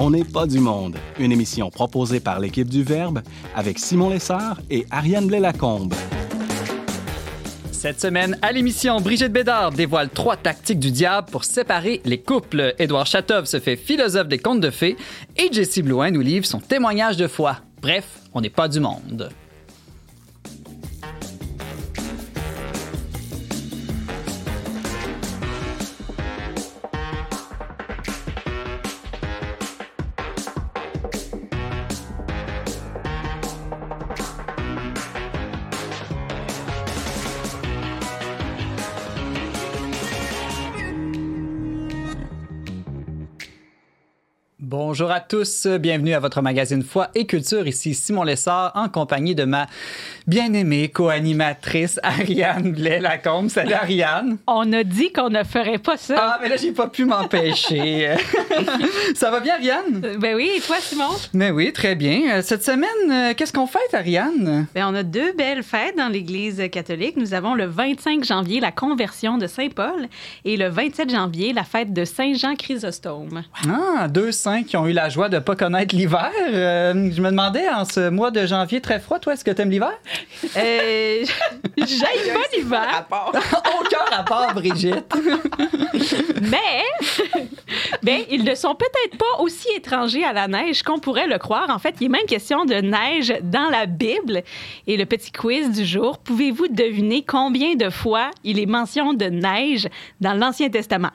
On n'est pas du monde, une émission proposée par l'équipe du Verbe avec Simon Lessard et Ariane Blais-Lacombe. Cette semaine, à l'émission, Brigitte Bédard dévoile trois tactiques du diable pour séparer les couples. Édouard Chatov se fait philosophe des contes de fées et Jessie Blouin nous livre son témoignage de foi. Bref, on n'est pas du monde. Bonjour à tous, bienvenue à votre magazine Foi et Culture. Ici Simon Lessard en compagnie de ma bien-aimée co-animatrice Ariane Blais-Lacombe. Salut Ariane. On a dit qu'on ne ferait pas ça. Ah, mais là, j'ai pas pu m'empêcher. ça va bien, Ariane? Euh, ben oui, et toi, Simon? Mais oui, très bien. Euh, cette semaine, euh, qu'est-ce qu'on fête, Ariane? Ben, on a deux belles fêtes dans l'Église catholique. Nous avons le 25 janvier la conversion de Saint-Paul et le 27 janvier la fête de Saint-Jean Chrysostome. Ah, deux saints qui ont eu la joie de pas connaître l'hiver. je me demandais, en ce mois de janvier très froid, toi, est-ce que tu aimes l'hiver? Euh, J'aime pas l'hiver. Aucun rapport, Brigitte. Mais, ben, ils ne sont peut-être pas aussi étrangers à la neige qu'on pourrait le croire. En fait, il est même question de neige dans la Bible. Et le petit quiz du jour, pouvez-vous deviner combien de fois il est mention de neige dans l'Ancien Testament?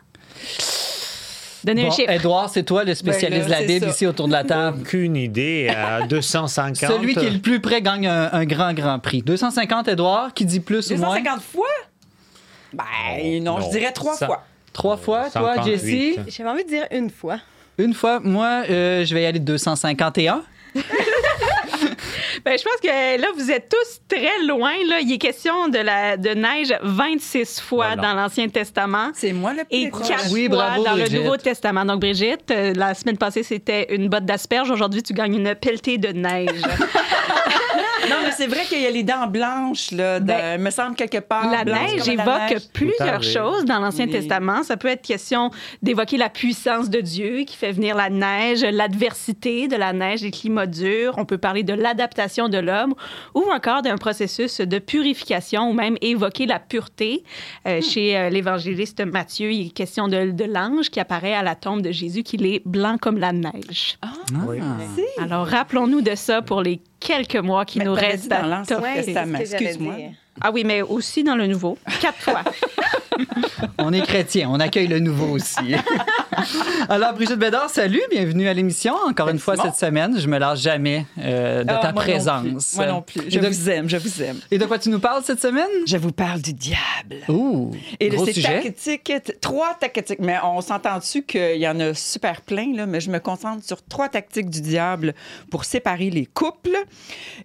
Donnez un chiffre. Edouard, c'est toi le spécialiste Ben là, de la Bible ça. ici autour de la table. Aucune idée. À 250. Celui qui est le plus près gagne un, un grand, grand prix. 250, Edouard, qui dit plus ou moins? 250 fois? Ben non, je dirais trois Ça- fois. Trois fois, toi, 58. Jessie? J'avais envie de dire une fois. Une fois. Moi, euh, je vais y aller de 251. Ben, je pense que là, vous êtes tous très loin. Là. Il est question de, la, de neige 26 fois Voilà. dans l'Ancien Testament. C'est moi le Et plus proche. quatre Oui, fois bravo, dans Brigitte. le Nouveau Testament. Donc, Brigitte, euh, la semaine passée, c'était une botte d'asperges. Aujourd'hui, tu gagnes une pelletée de neige. Non, c'est vrai qu'il y a les dents blanches, là. de- Ben, me semble quelque part. La blanche neige la évoque neige. plusieurs choses dans l'Ancien Oui. Testament. Ça peut être question d'évoquer la puissance de Dieu qui fait venir la neige, l'adversité de la neige, les climats durs. On peut parler de l'adaptation de l'homme ou encore d'un processus de purification ou même évoquer la pureté. Euh, Chez euh, l'évangéliste Matthieu, il est question de, de l'ange qui apparaît à la tombe de Jésus, qu'il est blanc comme la neige. Oui. Alors, rappelons-nous de ça pour les quelques mois qui Mais nous restent. Dit dans à l'Ancien. Testament. Excuse-moi. Ah oui, mais aussi dans le Nouveau. Quatre fois. On est chrétien, on accueille le nouveau aussi. Alors, Brigitte Bédard, salut, bienvenue à l'émission. Encore une fois cette semaine, je me lâche jamais euh, de Ah, ta moi non plus. présence. Moi non plus. Je de, vous aime, je vous aime. et de quoi tu nous parles cette semaine? Je vous parle du diable. Ouh, Et de gros ces sujet. tactiques, trois tactiques. Mais on s'entend dessus qu'il y en a super plein, là, mais je me concentre sur trois tactiques du diable pour séparer les couples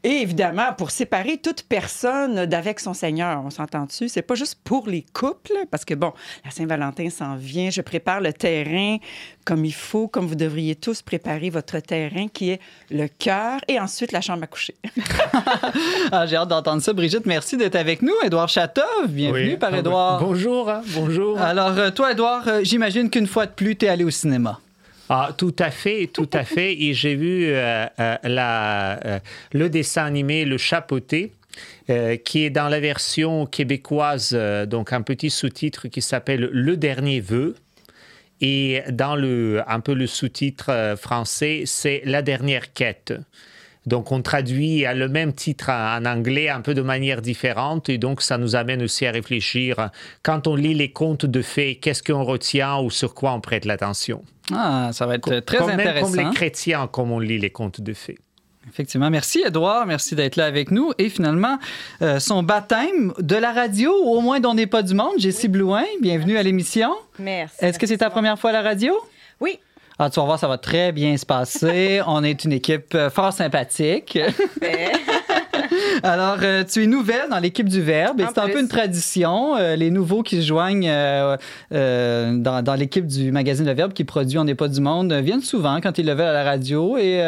et évidemment pour séparer toute personne d'avec son Seigneur. On s'entend dessus. C'est pas juste pour les couples, parce que bon, la Saint-Valentin s'en vient. Je prépare le terrain comme il faut, comme vous devriez tous préparer votre terrain qui est le cœur et ensuite la chambre à coucher. Ah, J'ai hâte d'entendre ça. Brigitte, merci d'être avec nous. Édouard Chatov, bienvenue Oui. par Ah, Édouard. Bonjour, hein, bonjour. Alors, euh, toi, Édouard, euh, j'imagine qu'une fois de plus, tu es allé au cinéma. Ah, tout à fait, tout à fait. Et j'ai vu euh, euh, la, euh, le dessin animé Le Chapeauté. Euh, qui est dans la version québécoise, euh, donc un petit sous-titre qui s'appelle Le dernier vœu. Et dans le, un peu le sous-titre euh, français, c'est La dernière quête. Donc on traduit à le même titre en anglais un peu de manière différente et donc ça nous amène aussi à réfléchir quand on lit les contes de fées, qu'est-ce qu'on retient ou sur quoi on prête l'attention. Ah, ça va être très comme, même intéressant. comme les chrétiens, comme on lit les contes de fées. Effectivement. Merci, Edouard. Merci d'être là avec nous. Et finalement, euh, son baptême de la radio, au moins dont n'est pas du monde, Jessie Blouin, bienvenue à l'émission. Merci. Est-ce que c'est ta première fois à la radio? Oui. Ah, tu vas voir, ça va très bien se passer. On est une équipe euh, fort sympathique. Alors, euh, tu es nouvelle dans l'équipe du Verbe et c'est un peu une tradition. euh, les nouveaux qui se joignent euh, dans, dans l'équipe du magazine Le Verbe qui produit On n'est pas du monde viennent souvent quand ils le veulent à la radio. Et,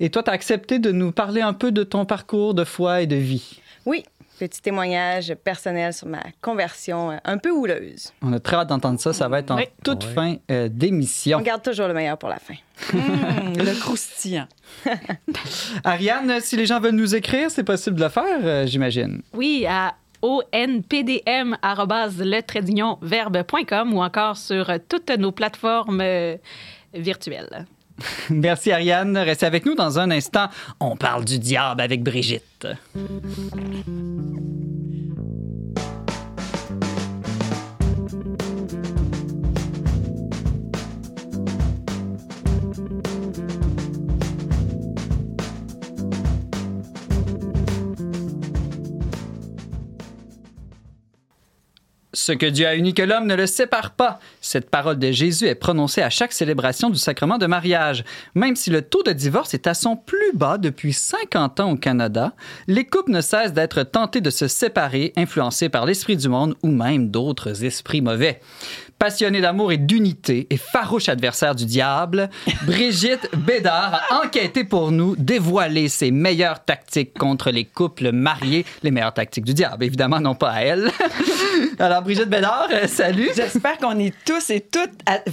et toi, tu as accepté de nous parler un peu de ton parcours de foi et de vie? Oui. Petit témoignage personnel sur ma conversion euh, un peu houleuse. On a très hâte d'entendre ça. Ça va être en Oui. toute fin euh, d'émission. On garde toujours le meilleur pour la fin. Hum, le croustillant. Ariane, si les gens veulent nous écrire, c'est possible de le faire, euh, j'imagine. Oui, à onpdm.com ou encore sur toutes nos plateformes euh, virtuelles. Merci Ariane. Restez avec nous dans un instant. On parle du diable avec Brigitte. Ce que Dieu a uni que l'homme ne le sépare pas. Cette parole de Jésus est prononcée à chaque célébration du sacrement de mariage. Même si le taux de divorce est à son plus bas depuis 50 ans au Canada, les couples ne cessent d'être tentés de se séparer, influencés par l'esprit du monde ou même d'autres esprits mauvais. Passionnée d'amour et d'unité et farouche adversaire du diable, Brigitte Bédard a enquêté pour nous, dévoilé ses meilleures tactiques contre les couples mariés, les meilleures tactiques du diable, évidemment, non pas à elle. Alors, Brigitte Bédard, euh, salut. J'espère qu'on est tous et toutes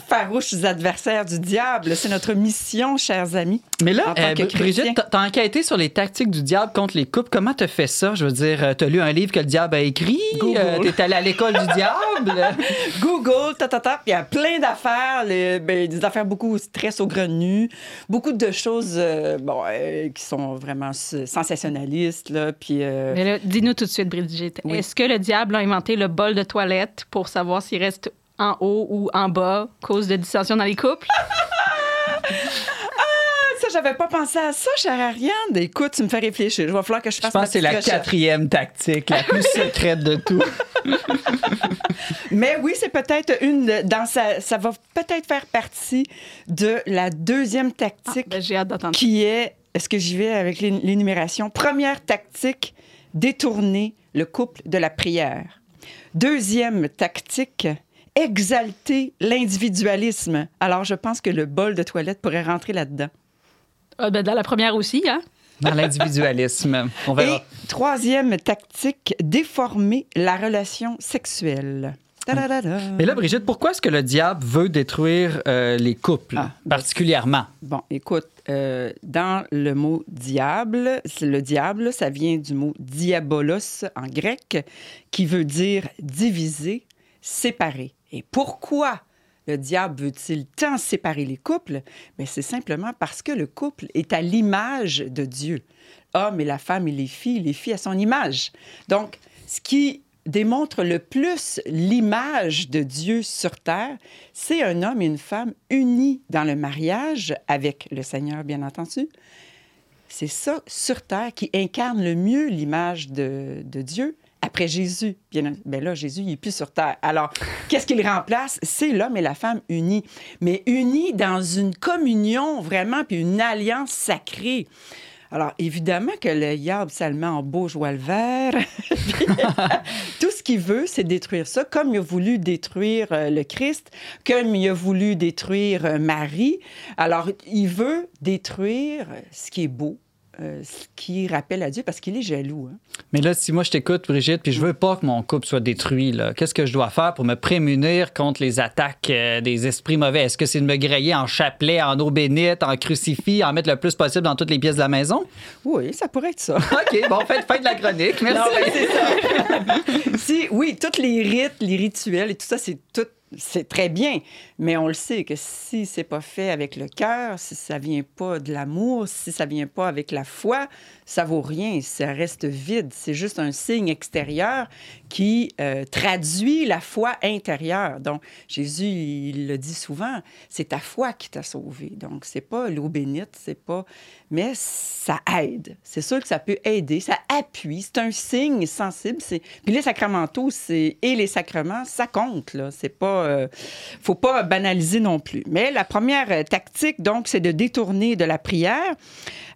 farouches adversaires du diable. C'est notre mission, chers amis. Mais là, euh. Brigitte, t'as- enquêté sur les tactiques du diable contre les couples. Comment t'as fait ça? Je veux dire, euh, t'as lu un livre que le diable a écrit? Google. Euh, T'es allé à l'école du diable? Google, ta, ta, ta, il y a plein d'affaires, les- ben, des affaires beaucoup très saugrenues, beaucoup de choses euh, bon, euh, qui sont vraiment sensationnalistes. Là, puis, euh, Mais là, dis-nous tout de suite, Brigitte, Oui. est-ce que le diable a inventé le bol de toilette pour savoir s'il reste en haut ou en bas, cause de dissension dans les couples? ça, j'avais pas pensé à ça, chère Ariane. Écoute, tu me fais réfléchir. Il va falloir que je Je fasse pense ma que c'est la quatrième tactique, la plus secrète de tout. Mais oui, c'est peut-être une dans sa, ça va peut-être faire partie de la deuxième Ah, tactique ben, J'ai hâte d'entendre. qui est, est-ce que j'y vais avec l'é- l'énumération? Première tactique, détourner le couple de la prière. Deuxième tactique, exalter l'individualisme. Alors, je pense que le bol de toilette pourrait rentrer là-dedans. Ah, ben, dans la première aussi, hein? Dans l'individualisme. On verra. Et troisième tactique, déformer la relation sexuelle. Ta-da-da-da. Mais là, Brigitte, pourquoi est-ce que le diable veut détruire euh, les couples, Ah, particulièrement? Bon, écoute, euh, dans le mot diable, c'est le diable, ça vient du mot diabolos en grec, qui veut dire diviser, séparer. Et pourquoi le diable veut-il tant séparer les couples? Bien, c'est simplement parce que le couple est à l'image de Dieu. Homme et la femme et les filles, les filles à son image. Donc, ce qui démontre le plus l'image de Dieu sur terre, c'est un homme et une femme unis dans le mariage avec le Seigneur, bien entendu. C'est ça, sur terre, qui incarne le mieux l'image de, de Dieu. Après Jésus, bien, ben là, Jésus, il n'est plus sur terre. Alors, qu'est-ce qu'il remplace? C'est l'homme et la femme unis, mais unis dans une communion vraiment, puis une alliance sacrée. Alors, évidemment que le diable, met en beau joie le vert. Tout ce qu'il veut, c'est détruire ça, comme il a voulu détruire euh, le Christ, comme il a voulu détruire euh, Marie. Alors, il veut détruire ce qui est beau, euh, ce qui rappelle à Dieu, parce qu'il est jaloux. hein. Mais là, si moi je t'écoute, Brigitte, puis je veux pas que mon couple soit détruit, qu'est-ce que je dois faire pour me prémunir contre les attaques euh, des esprits mauvais? Est-ce que c'est de me griller en chapelet, en eau bénite, en crucifix, en mettre le plus possible dans toutes les pièces de la maison? Oui, ça pourrait être ça. OK, bon, faites, faites de la chronique. Merci. Non, ben, c'est ça. si, oui, tous les rites, les rituels et tout ça, c'est tout. C'est très bien, mais on le sait que si c'est pas fait avec le cœur, si ça vient pas de l'amour, si ça vient pas avec la foi, ça vaut rien, ça reste vide. C'est juste un signe extérieur qui euh, traduit la foi intérieure. Donc Jésus, il le dit souvent, c'est ta foi qui t'a sauvé. Donc c'est pas l'eau bénite, c'est pas, mais ça aide. C'est sûr que ça peut aider, ça appuie. C'est un signe sensible. Puis les sacramentaux, c'est et les sacrements, ça compte là. C'est pas, euh, faut pas banaliser non plus. Mais la première euh, tactique, donc, c'est de détourner de la prière.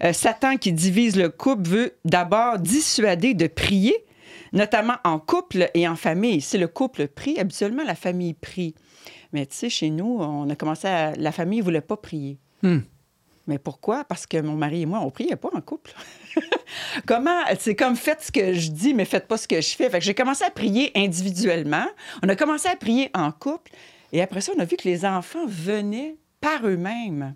Euh, Satan qui divise le couple veut d'abord dissuader de prier, notamment en couple et en famille. Si le couple prie, habituellement la famille prie. Mais tu sais, chez nous, on a commencé à. La famille ne voulait pas prier. Hmm. Mais pourquoi? Parce que mon mari et moi, on priait pas en couple. comment, c'est comme faites ce que je dis, mais faites pas ce que je fais. Fait que j'ai commencé à prier individuellement. On a commencé à prier en couple. Et après ça, on a vu que les enfants venaient par eux-mêmes.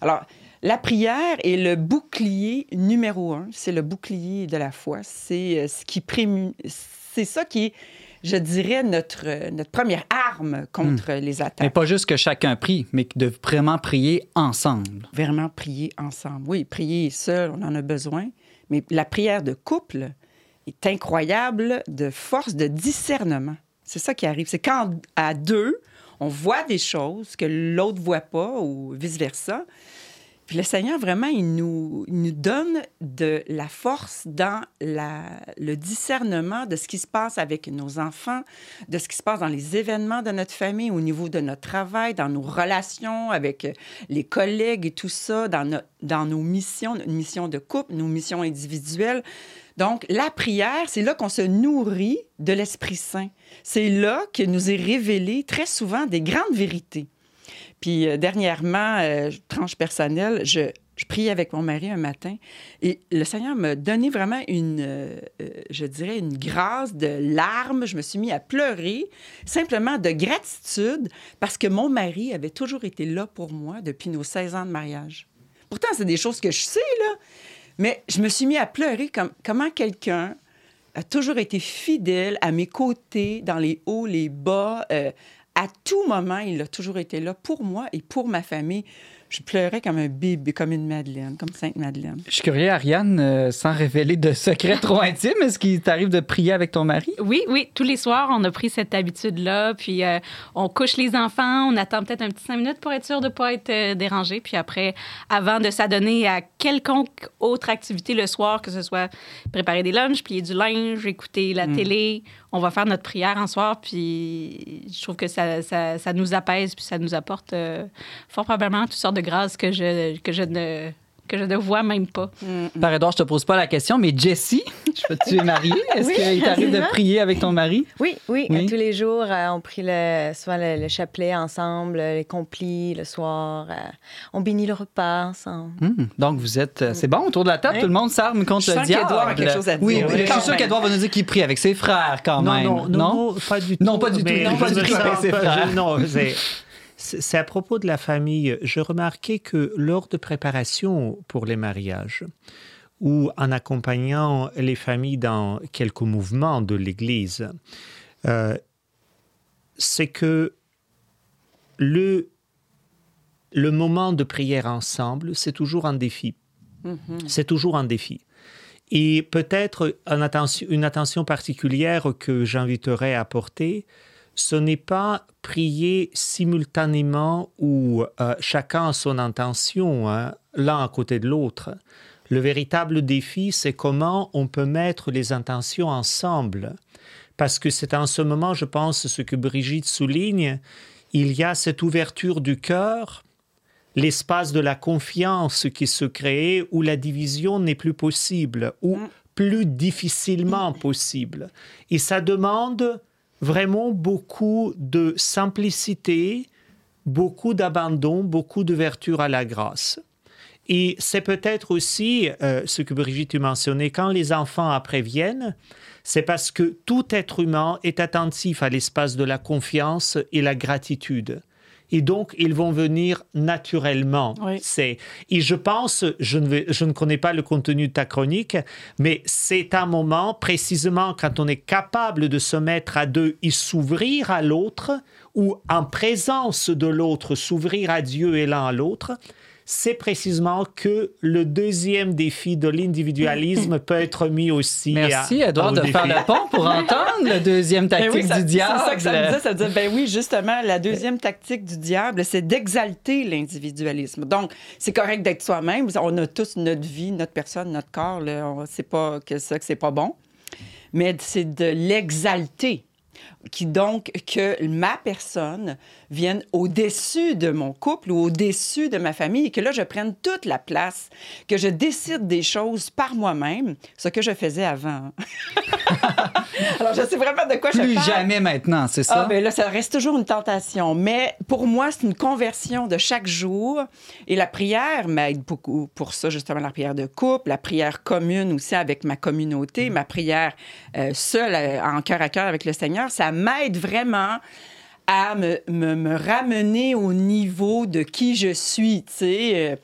Alors, la prière est le bouclier numéro un. C'est le bouclier de la foi. C'est euh, ce qui prému... C'est ça qui est, je dirais, notre, notre première arme contre les attaques. Mais pas juste que chacun prie, mais de vraiment prier ensemble. Vraiment prier ensemble. Oui, prier seul, on en a besoin. Mais la prière de couple est incroyable de force de discernement. C'est ça qui arrive. C'est quand à deux, on voit des choses que l'autre voit pas ou vice-versa. Puis le Seigneur, vraiment, il nous, nous donne de la force dans le discernement de ce qui se passe avec nos enfants, de ce qui se passe dans les événements de notre famille, au niveau de notre travail, dans nos relations avec les collègues et tout ça, dans, dans nos missions, nos missions de couple, nos missions individuelles. Donc, la prière, c'est là qu'on se nourrit de l'Esprit Saint. C'est là que nous est révélé très souvent des grandes vérités. Puis euh, dernièrement, euh, tranche personnelle, je, priais avec mon mari un matin et le Seigneur m'a donné vraiment une, euh, je dirais, une grâce de larmes. Je me suis mis à pleurer simplement de gratitude parce que mon mari avait toujours été là pour moi depuis nos 16 ans de mariage. Pourtant, c'est des choses que je sais, là. Mais je me suis mis à pleurer comme comment quelqu'un a toujours été fidèle à mes côtés, dans les hauts, les bas. À tout moment, il a toujours été là pour moi et pour ma famille. Je pleurais comme un bébé, comme une Madeleine, comme Sainte Madeleine. Je suis curieux, Ariane, euh, sans révéler de secrets trop intimes, est-ce qu'il t'arrive de prier avec ton mari? Oui, oui, tous les soirs, on a pris cette habitude-là. Puis euh, on couche les enfants, on attend peut-être un petit cinq minutes pour être sûr de ne pas être euh, dérangé. Puis après, avant de s'adonner à quelconque autre activité le soir, que ce soit préparer des lunchs, plier du linge, écouter la télé, on va faire notre prière en soir. Puis je trouve que ça, ça, nous apaise, puis ça nous apporte euh, fort probablement toutes sortes de grâces que je, que je ne que je ne vois même pas. Par Edouard, je te pose pas la question, mais Jessie, je- tu es mariée. Est-ce Oui, qu'il t'arrive de prier avec ton mari? Oui, oui, Oui. tous les jours, euh, on prie le, soit le, le chapelet ensemble, les complis le soir. euh, on bénit le repas ensemble. Hmm, Donc, vous êtes. euh, C'est bon, autour de la table, Oui. tout le monde s'arme contre Je le sens diable. qu'Édouard a quelque chose à dire. Oui, Oui, je suis sûr qu'Edouard va nous dire qu'il prie avec ses frères quand Non, même. non, non, non, pas du tout. Non, pas du tout. Non, pas du tout. Avec ses pas- frères. non, c'est- c'est à propos de la famille. Je remarquais que lors de préparation pour les mariages, ou en accompagnant les familles dans quelques mouvements de l'Église, euh, c'est que le, le moment de prière ensemble, c'est toujours un défi. C'est toujours un défi. Et peut-être une attention, une attention particulière que j'inviterais à porter, ce n'est pas prier simultanément ou euh, chacun a son intention, hein, l'un à côté de l'autre. Le véritable défi, c'est comment on peut mettre les intentions ensemble. Parce que c'est en ce moment, je pense, ce que Brigitte souligne, il y a cette ouverture du cœur, l'espace de la confiance qui se crée où la division n'est plus possible ou plus difficilement possible. Et ça demande vraiment beaucoup de simplicité, beaucoup d'abandon, beaucoup d'ouverture à la grâce. Et c'est peut-être aussi euh, ce que Brigitte tu mentionnais, quand les enfants après viennent, c'est parce que tout être humain est attentif à l'espace de la confiance et la gratitude. Et donc, ils vont venir naturellement. Oui. C'est et je pense, je ne, vais- je ne connais pas le contenu de ta chronique, mais c'est un moment précisément quand on est capable de se mettre à deux et s'ouvrir à l'autre, ou en présence de l'autre, s'ouvrir à Dieu et l'un à l'autre. C'est précisément que le deuxième défi de l'individualisme peut être mis aussi. Merci, à- Edouard, de défi. faire le pont pour entendre le deuxième Ben tactique oui, ça- du diable. C'est ça que ça me disait. Ça me disait, ben oui, justement, la deuxième tactique du diable, c'est d'exalter l'individualisme. Donc, c'est correct d'être soi-même. On a tous notre vie, notre personne, notre corps. Là. On sait pas que ça, que c'est pas bon. Mais c'est de l'exalter. Qui donc que ma personne vienne au-dessus de mon couple ou au-dessus de ma famille et que là, je prenne toute la place, que je décide des choses par moi-même, ce que je faisais avant. Alors, je sais vraiment de quoi je Plus parle. jamais maintenant, c'est ça? Ah, ben là, ça reste toujours une tentation. Mais pour moi, c'est une conversion de chaque jour. Et la prière m'aide beaucoup pour ça, justement, la prière de couple, la prière commune aussi avec ma communauté, ma prière euh, seule, euh, en cœur à cœur avec le Seigneur. Ça m'aide vraiment à me, me- me ramener au niveau de qui je suis, tu sais. euh,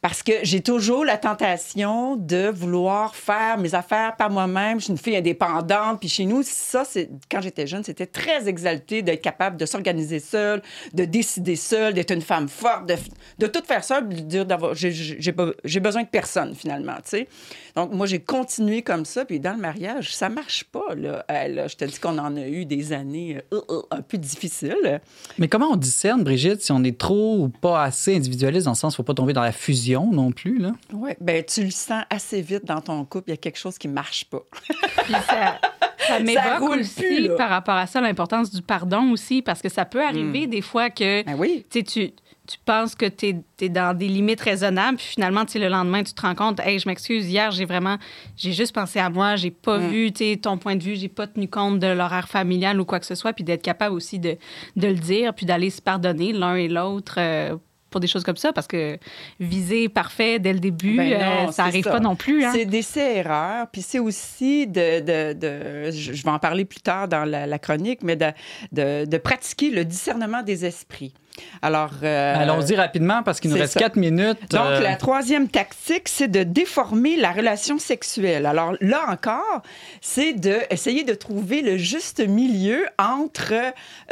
parce que j'ai toujours la tentation de vouloir faire mes affaires par moi-même. Je suis une fille indépendante. Puis chez nous, ça, c'est quand j'étais jeune, c'était très exalté d'être capable de s'organiser seule, de décider seule, d'être une femme forte, de, de tout faire seule, de dire d'avoir j'ai besoin de personne finalement, tu sais. Donc moi, j'ai continué comme ça. Puis dans le mariage, ça marche pas là. Euh, là, je te dis qu'on en a eu des années euh, euh, un peu difficiles. Mais comment on discerne, Brigitte, si on est trop ou pas assez individualiste, dans le sens qu'il ne faut pas tomber dans la fusion non plus? Là? Oui, ben tu le sens assez vite dans ton couple. Il y a quelque chose qui marche pas. Puis ça, ça m'évoque aussi plus, par rapport à ça l'importance du pardon aussi, parce que ça peut arriver des fois que Ben oui. tu sais, tu penses que tu es, dans des limites raisonnables, puis finalement, le lendemain, tu te rends compte, hey, je m'excuse, hier, j'ai vraiment, j'ai juste pensé à moi, j'ai pas Mm. vu, ton point de vue, j'ai pas tenu compte de l'horaire familial ou quoi que ce soit, puis d'être capable aussi de, de le dire, puis d'aller se pardonner l'un et l'autre. euh, pour des choses comme ça, parce que viser parfait dès le début, Ben non, euh, ça c'est arrive ça. pas non plus. Hein? C'est d'essais-erreurs, puis c'est aussi de, de, de- je vais en parler plus tard dans la, la chronique, mais de, de, de pratiquer le discernement des esprits. Alors, euh, Allons-y rapidement parce qu'il nous reste ça. quatre minutes. Donc, Euh, la troisième tactique, c'est de déformer la relation sexuelle. Alors, là encore, c'est d'essayer de trouver le juste milieu entre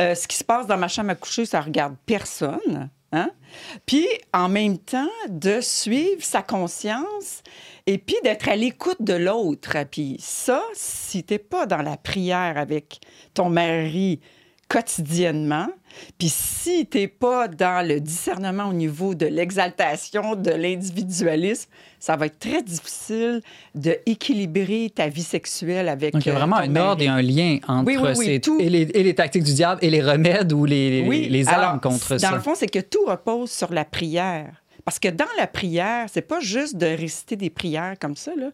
euh, ce qui se passe dans ma chambre à coucher, ça regarde personne, hein? Puis, en même temps, de suivre sa conscience et puis d'être à l'écoute de l'autre. Puis ça, si t'es pas dans la prière avec ton mari quotidiennement, puis si t'es pas dans le discernement au niveau de l'exaltation, de l'individualisme, ça va être très difficile de équilibrer ta vie sexuelle avec donc, il y a euh, vraiment un mari. ordre et un lien entre Oui, oui, oui, ces- tout. et, les, et les tactiques du diable et les remèdes ou les, les- les armes alors, contre dans ça. le fond, c'est que tout repose sur la prière. Parce que dans la prière, c'est pas juste de réciter des prières comme ça, là,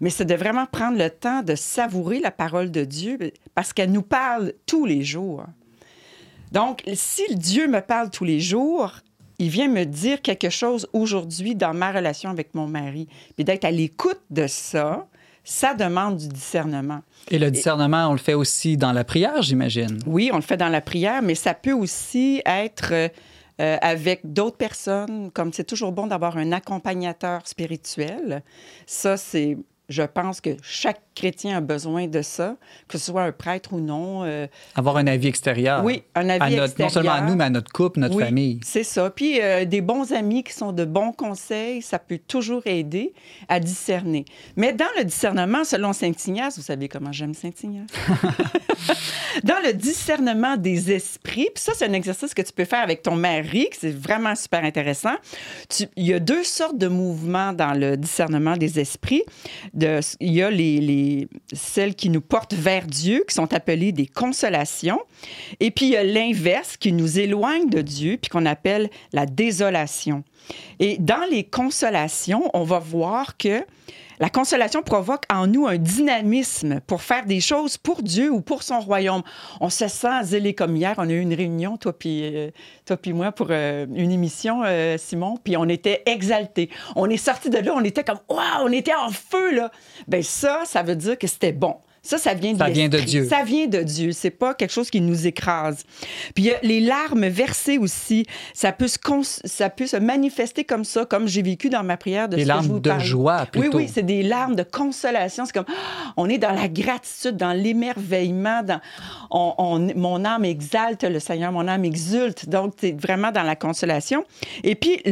mais c'est de vraiment prendre le temps de savourer la parole de Dieu parce qu'elle nous parle tous les jours. Donc, si Dieu me parle tous les jours, il vient me dire quelque chose aujourd'hui dans ma relation avec mon mari. Puis d'être à l'écoute de ça, ça demande du discernement. Et le discernement, on le fait aussi dans la prière, j'imagine. Oui, on le fait dans la prière, mais ça peut aussi être euh, euh, avec d'autres personnes, comme c'est toujours bon d'avoir un accompagnateur spirituel. Ça, c'est, je pense que chaque chrétien a besoin de ça, que ce soit un prêtre ou non. euh, Avoir un avis extérieur. oui, un avis À notre- extérieur. non seulement à nous, mais à notre couple, notre Oui, famille. C'est ça. Puis euh, des bons amis qui sont de bons conseils, ça peut toujours aider à discerner. Mais dans le discernement, selon Saint Ignace, vous savez comment j'aime Saint Ignace? dans le discernement des esprits, puis ça, c'est un exercice que tu peux faire avec ton mari, que c'est vraiment super intéressant. Tu- il y a deux sortes de mouvements dans le discernement des esprits. Il y a les- celles qui nous portent vers Dieu, qui sont appelées des consolations. Et puis, il y a l'inverse qui nous éloigne de Dieu, puis qu'on appelle la désolation. Et dans les consolations, on va voir que la consolation provoque en nous un dynamisme pour faire des choses pour Dieu ou pour son royaume. On se sent zélé comme hier. On a eu une réunion, toi puis euh, toi moi, pour euh, une émission, euh, Simon, puis on était exaltés. On est sorti de là, on était comme, waouh, on était en feu, là. Ben ça, ça veut dire que c'était bon. Ça, ça vient de Ça vient de. Dieu. Ça vient de Dieu. C'est pas quelque chose qui nous écrase. Puis les larmes versées aussi. Ça peut se, cons- ça peut se manifester comme ça, comme j'ai vécu dans ma prière de Des ce que je vous de parle. joie, Oui, plutôt. oui, c'est des larmes de consolation. C'est comme, ah, on est dans la gratitude, dans l'émerveillement, dans, on, on- mon âme exalte le Seigneur, mon âme exulte. Donc, c'est vraiment dans la consolation. Et puis,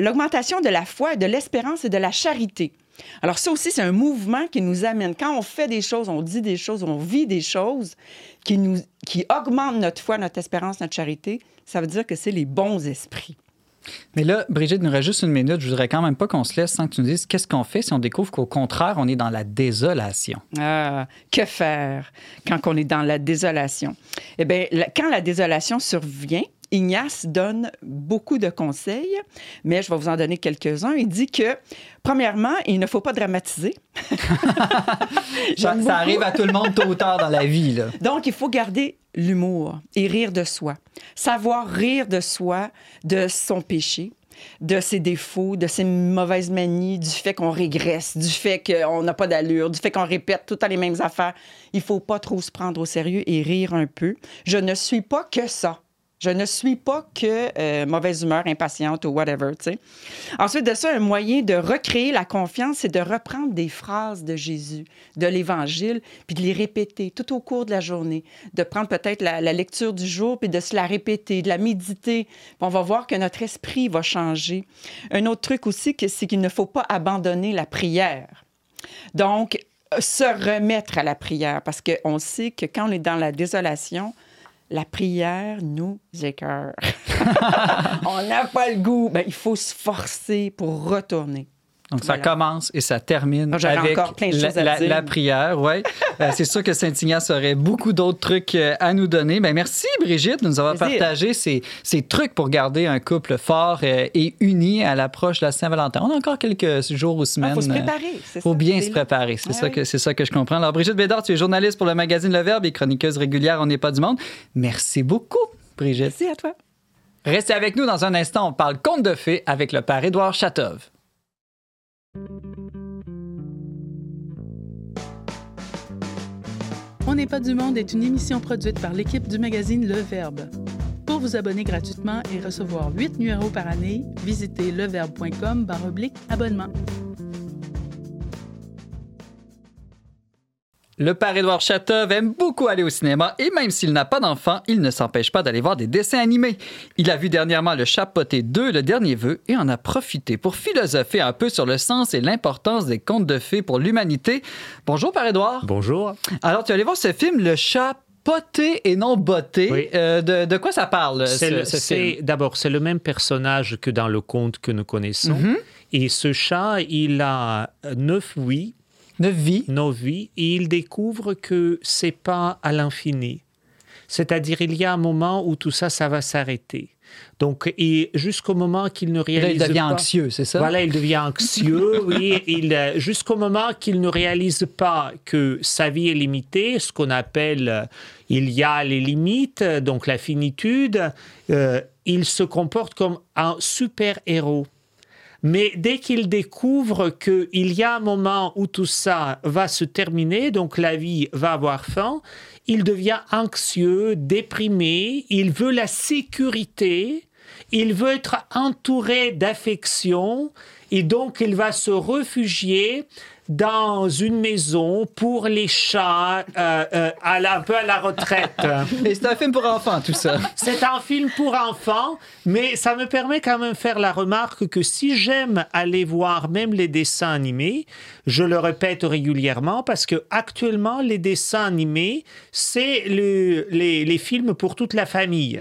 l'augmentation de la foi, de l'espérance et de la charité. Alors ça aussi, c'est un mouvement qui nous amène. Quand on fait des choses, on dit des choses, on vit des choses qui, nous, qui augmentent notre foi, notre espérance, notre charité, ça veut dire que c'est les bons esprits. Mais là, Brigitte, il nous reste juste une minute. Je voudrais quand même pas qu'on se laisse sans que tu nous dises qu'est-ce qu'on fait si on découvre qu'au contraire, on est dans la désolation. Ah, que faire quand on est dans la désolation? Eh bien, quand la désolation survient, Ignace donne beaucoup de conseils, mais je vais vous en donner quelques-uns. Il dit que, premièrement, il ne faut pas dramatiser. Ça, arrive à tout le monde tôt ou tard dans la vie. Là. Donc, il faut garder l'humour et rire de soi. Savoir rire de soi, de son péché, de ses défauts, de ses mauvaises manies, du fait qu'on régresse, du fait qu'on n'a pas d'allure, du fait qu'on répète tout temps les mêmes affaires. Il faut pas trop se prendre au sérieux et rire un peu. Je ne suis pas que ça. Je ne suis pas que euh, mauvaise humeur, impatiente ou whatever. Ensuite de ça, un moyen de recréer la confiance, c'est de reprendre des phrases de Jésus, de l'Évangile, puis de les répéter tout au cours de la journée. De prendre peut-être la, lecture du jour, puis de se la répéter, de la méditer. On va voir que notre esprit va changer. Un autre truc aussi, c'est qu'il ne faut pas abandonner la prière. Donc, se remettre à la prière, parce qu'on sait que quand on est dans la désolation, la prière nous écœure. on n'a pas le goût. Ben, il faut se forcer pour retourner. Donc, ça commence et ça termine j'aurais avec encore plein de la, choses à la- dire. la prière. Ouais. Euh, c'est sûr que Saint-Ignace aurait beaucoup d'autres trucs euh, à nous donner. Ben, merci, Brigitte, de nous avoir Plaisir. partagé ces, ces trucs pour garder un couple fort euh, et uni à l'approche de la Saint-Valentin. On a encore quelques jours ou Il semaines. faut se préparer. c'est faut bien se préparer. C'est Ah ça, que, c'est ça que je comprends. Alors, Brigitte Bédard, tu es journaliste pour le magazine Le Verbe et chroniqueuse régulière On n'est pas du monde. Merci beaucoup, Brigitte. Merci à toi. Restez avec nous dans un instant. On parle conte de fées avec le père Édouard Chatov. On n'est pas du monde est une émission produite par l'équipe du magazine Le Verbe. Pour vous abonner gratuitement et recevoir 8 numéros par année, visitez leverbe.com abonnement. Le père Édouard Chatov aime beaucoup aller au cinéma et même s'il n'a pas d'enfant, il ne s'empêche pas d'aller voir des dessins animés. Il a vu dernièrement Le Chapoté 2, le dernier vœu, et en a profité pour philosopher un peu sur le sens et l'importance des contes de fées pour l'humanité. Bonjour, père Édouard. Bonjour. Alors, tu es allé voir ce film, Le Chat poté et non botté. Oui. Euh, de, de quoi ça parle, C'est ce? D'abord, c'est le même personnage que dans le conte que nous connaissons. Mhm. Et ce chat, il a neuf vies, Neuf vies. et il découvre que c'est pas à l'infini. C'est-à-dire, il y a un moment où tout ça, ça va s'arrêter. Donc, et jusqu'au moment qu'il ne Là, réalise il devient pas... anxieux, c'est ça? Voilà, il devient anxieux, oui, il, euh, jusqu'au moment qu'il ne réalise pas que sa vie est limitée, ce qu'on appelle euh, il y a les limites, donc la finitude, euh, il se comporte comme un super-héros. Mais dès qu'il découvre qu'il y a un moment où tout ça va se terminer, donc la vie va avoir fin, il devient anxieux, déprimé, il veut la sécurité, il veut être entouré d'affection et donc il va se réfugier dans une maison pour les chats, euh, euh, à la- un peu à la retraite. Et c'est un film pour enfants, tout ça. C'est un film pour enfants, mais ça me permet quand même de faire la remarque que si j'aime aller voir même les dessins animés, je le répète régulièrement parce que actuellement les dessins animés, c'est le- les, les films pour toute la famille.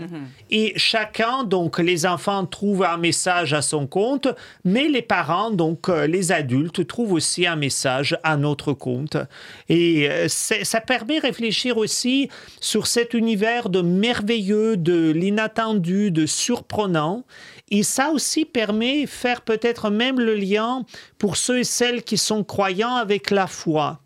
Et chacun, donc les enfants trouvent un message à son compte, mais les parents, donc euh, les adultes, trouvent aussi un message à notre compte. Et euh, ça permet de réfléchir aussi sur cet univers de merveilleux, de l'inattendu, de surprenant. Et ça aussi permet de faire peut-être même le lien pour ceux et celles qui sont croyants avec la foi.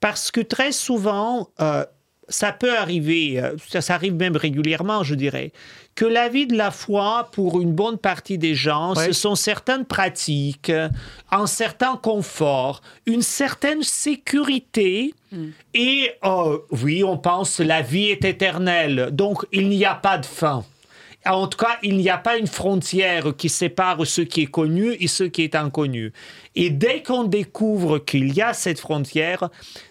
Parce que très souvent, euh, ça peut arriver, euh, ça, ça arrive même régulièrement, je dirais, que la vie de la foi, pour une bonne partie des gens, Ouais. ce sont certaines pratiques, un certain confort, une certaine sécurité, et euh, oui, on pense la vie est éternelle, donc il n'y a pas de fin. En tout cas, il n'y a pas une frontière qui sépare ce qui est connu et ce qui est inconnu. Et dès qu'on découvre qu'il y a cette frontière,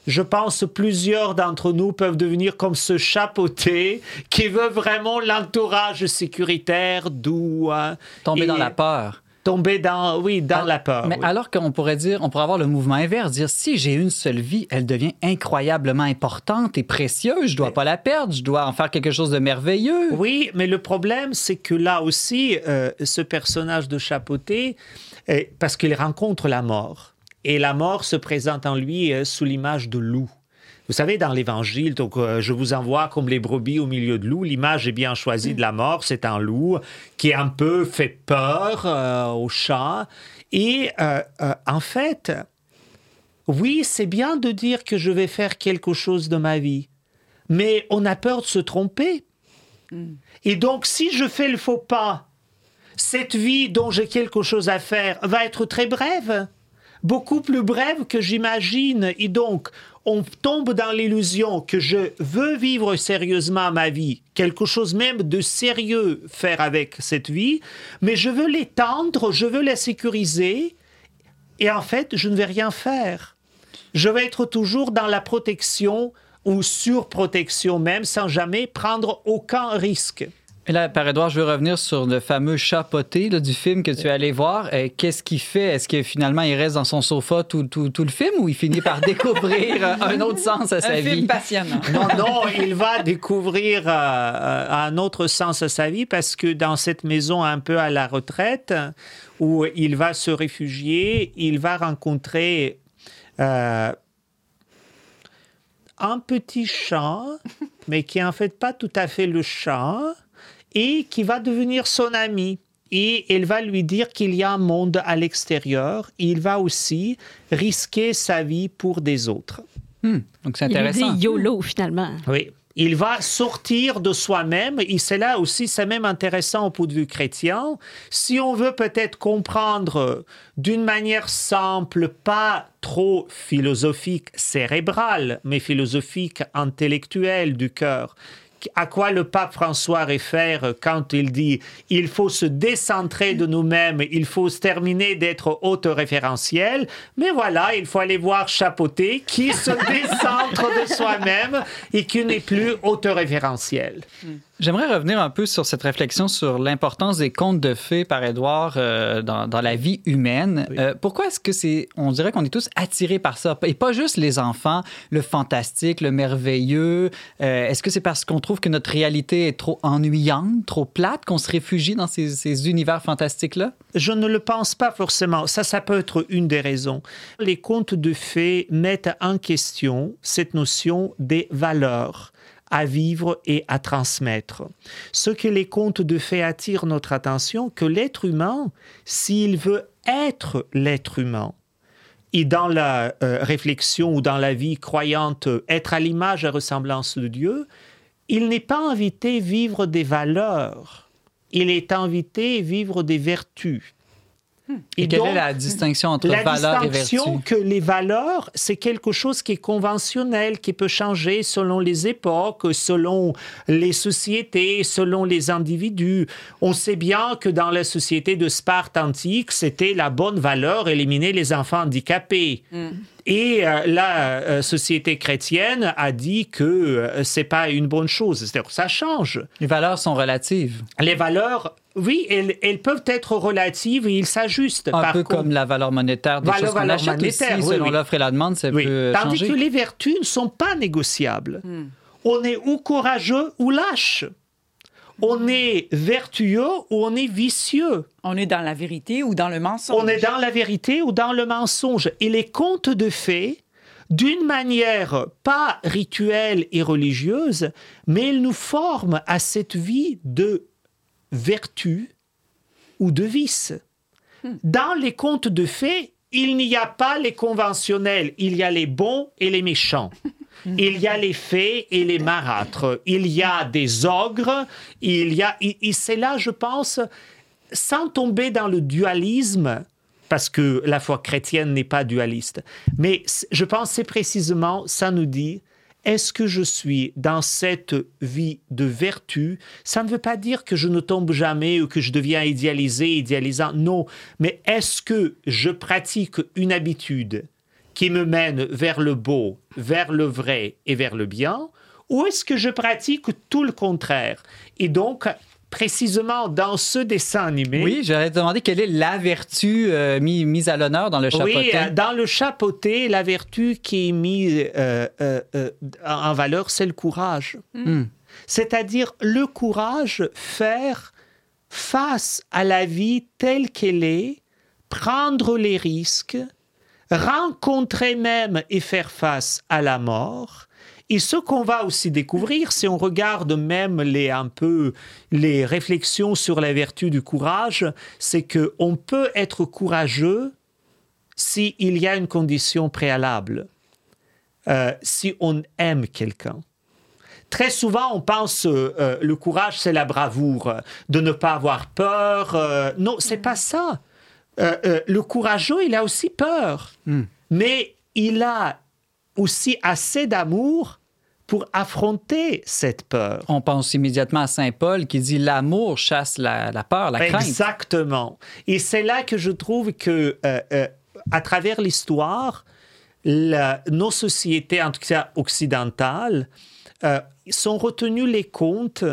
je pense plusieurs d'entre nous peuvent devenir comme ce chapeauté qui veut vraiment l'entourage sécuritaire, doux. hein, Tomber et dans la peur. Tomber dans, oui, dans la peur. Mais oui. alors qu'on pourrait dire, on pourrait avoir le mouvement inverse, dire si j'ai une seule vie, elle devient incroyablement importante et précieuse, je dois pas la perdre, je dois en faire quelque chose de merveilleux. Oui, mais le problème, c'est que là aussi, euh, ce personnage de chapeauté, euh, parce qu'il rencontre la mort, et la mort se présente en lui euh, sous l'image de loup. Vous savez, dans l'Évangile, donc euh, je vous envoie comme les brebis au milieu de loups. L'image est bien choisie de la mort. C'est un loup qui un peu fait peur euh, au chat. Et euh, euh, en fait, oui, c'est bien de dire que je vais faire quelque chose de ma vie, mais on a peur de se tromper. Et donc, si je fais le faux pas, cette vie dont j'ai quelque chose à faire va être très brève, beaucoup plus brève que j'imagine. Et donc, on tombe dans l'illusion que je veux vivre sérieusement ma vie, quelque chose même de sérieux faire avec cette vie, mais je veux l'étendre, je veux la sécuriser, et en fait, je ne vais rien faire. Je vais être toujours dans la protection ou surprotection même, sans jamais prendre aucun risque. Et là, par Edouard, je veux revenir sur le fameux chapoté là, du film que tu es allé voir. Euh, Qu'est-ce qu'il fait? Est-ce que finalement, il reste dans son sofa tout, tout, tout le film ou il finit par découvrir euh, un autre sens à sa Un vie? film passionnant. Non, non, il va découvrir euh, euh, un autre sens à sa vie parce que dans cette maison un peu à la retraite, où il va se réfugier, il va rencontrer euh, un petit chat, mais qui est en fait pas tout à fait le chat, et qui va devenir son ami. Et elle va lui dire qu'il y a un monde à l'extérieur. Il va aussi risquer sa vie pour des autres. Hmm, donc c'est Il lui intéressant. dit YOLO, finalement. Oui. Il va sortir de soi-même, et c'est là aussi, c'est même intéressant au point de vue chrétien. Si on veut peut-être comprendre d'une manière simple, pas trop philosophique, cérébrale, mais philosophique, intellectuelle du cœur, à quoi le pape François réfère quand il dit il faut se décentrer de nous-mêmes, il faut se terminer d'être autoréférentiel, mais voilà, il faut aller voir Chapoté qui se décentre de soi-même et qui n'est plus autoréférentiel. J'aimerais revenir un peu sur cette réflexion sur l'importance des contes de fées par Édouard euh, dans, dans la vie humaine. Euh, pourquoi est-ce que c'est, on dirait qu'on est tous attirés par ça? Et pas juste les enfants, le fantastique, le merveilleux. Euh, est-ce que c'est parce qu'on trouve que notre réalité est trop ennuyante, trop plate, qu'on se réfugie dans ces, ces univers fantastiques-là? Je ne le pense pas forcément. Ça, ça peut être une des raisons. Les contes de fées mettent en question cette notion des valeurs à vivre et à transmettre. Ce que les contes de fées attirent notre attention, que l'être humain, s'il veut être l'être humain, et dans la euh, réflexion ou dans la vie croyante, être à l'image et ressemblance de Dieu, il n'est pas invité à vivre des valeurs, il est invité à vivre des vertus. Et, quelle donc, est la distinction entre la valeur et distinction vertu? que les valeurs, c'est quelque chose qui est conventionnel, qui peut changer selon les époques, selon les sociétés, selon les individus. On sait bien que dans la société de Sparte antique, c'était la bonne valeur éliminer les enfants handicapés. Et euh, la euh, société chrétienne a dit que euh, c'est pas une bonne chose. C'est-à-dire que ça change. Les valeurs sont relatives. Les valeurs, oui, elles, elles peuvent être relatives et ils s'ajustent. Un Par peu contre- comme la valeur monétaire des Valeur- choses qu'on valeur achète monétaire, aussi, oui, selon oui. l'offre et la demande, ça Oui. peut Tandis changer. que les vertus ne sont pas négociables. On est ou courageux ou lâche. On est vertueux ou on est vicieux? On est dans la vérité ou dans le mensonge? On est dans la vérité ou dans le mensonge. Et les contes de fées, d'une manière pas rituelle et religieuse, mais ils nous forment à cette vie de vertu ou de vice. Dans les contes de fées, il n'y a pas les conventionnels, il y a les bons et les méchants. Il y a les fées et les marâtres. Il y a des ogres. Il y a, et, c'est là, je pense, sans tomber dans le dualisme, parce que la foi chrétienne n'est pas dualiste, mais je pense c'est précisément, ça nous dit, est-ce que je suis dans cette vie de vertu? Ça ne veut pas dire que je ne tombe jamais ou que je deviens idéalisé, idéalisant. Non, mais est-ce que je pratique une habitude qui me mène vers le beau, vers le vrai et vers le bien Ou est-ce que je pratique tout le contraire? Et donc, précisément dans ce dessin animé. Oui, j'aurais demandé quelle est la vertu euh, mis- mise à l'honneur dans le chapeauté. Oui, euh, dans le chapeauté, la vertu qui est mise euh, euh, euh, en valeur, c'est le courage. Hmm. C'est-à-dire le courage, faire face à la vie telle qu'elle est, prendre les risques, rencontrer même et faire face à la mort. Et ce qu'on va aussi découvrir, si on regarde même les un peu les réflexions sur la vertu du courage, c'est que on peut être courageux s'il y a une condition préalable, Euh, si on aime quelqu'un. Très souvent, on pense euh, euh, le courage, c'est la bravoure, euh, de ne pas avoir peur. euh, non, c'est pas ça. Euh, euh, le courageux, il a aussi peur, mais il a aussi assez d'amour pour affronter cette peur. On pense immédiatement à Saint Paul qui dit l'amour chasse la, la peur, la crainte. Exactement. Et c'est là que je trouve que, euh, euh, à travers l'histoire, la- nos sociétés, en tout cas occidentales, euh, sont retenues les contes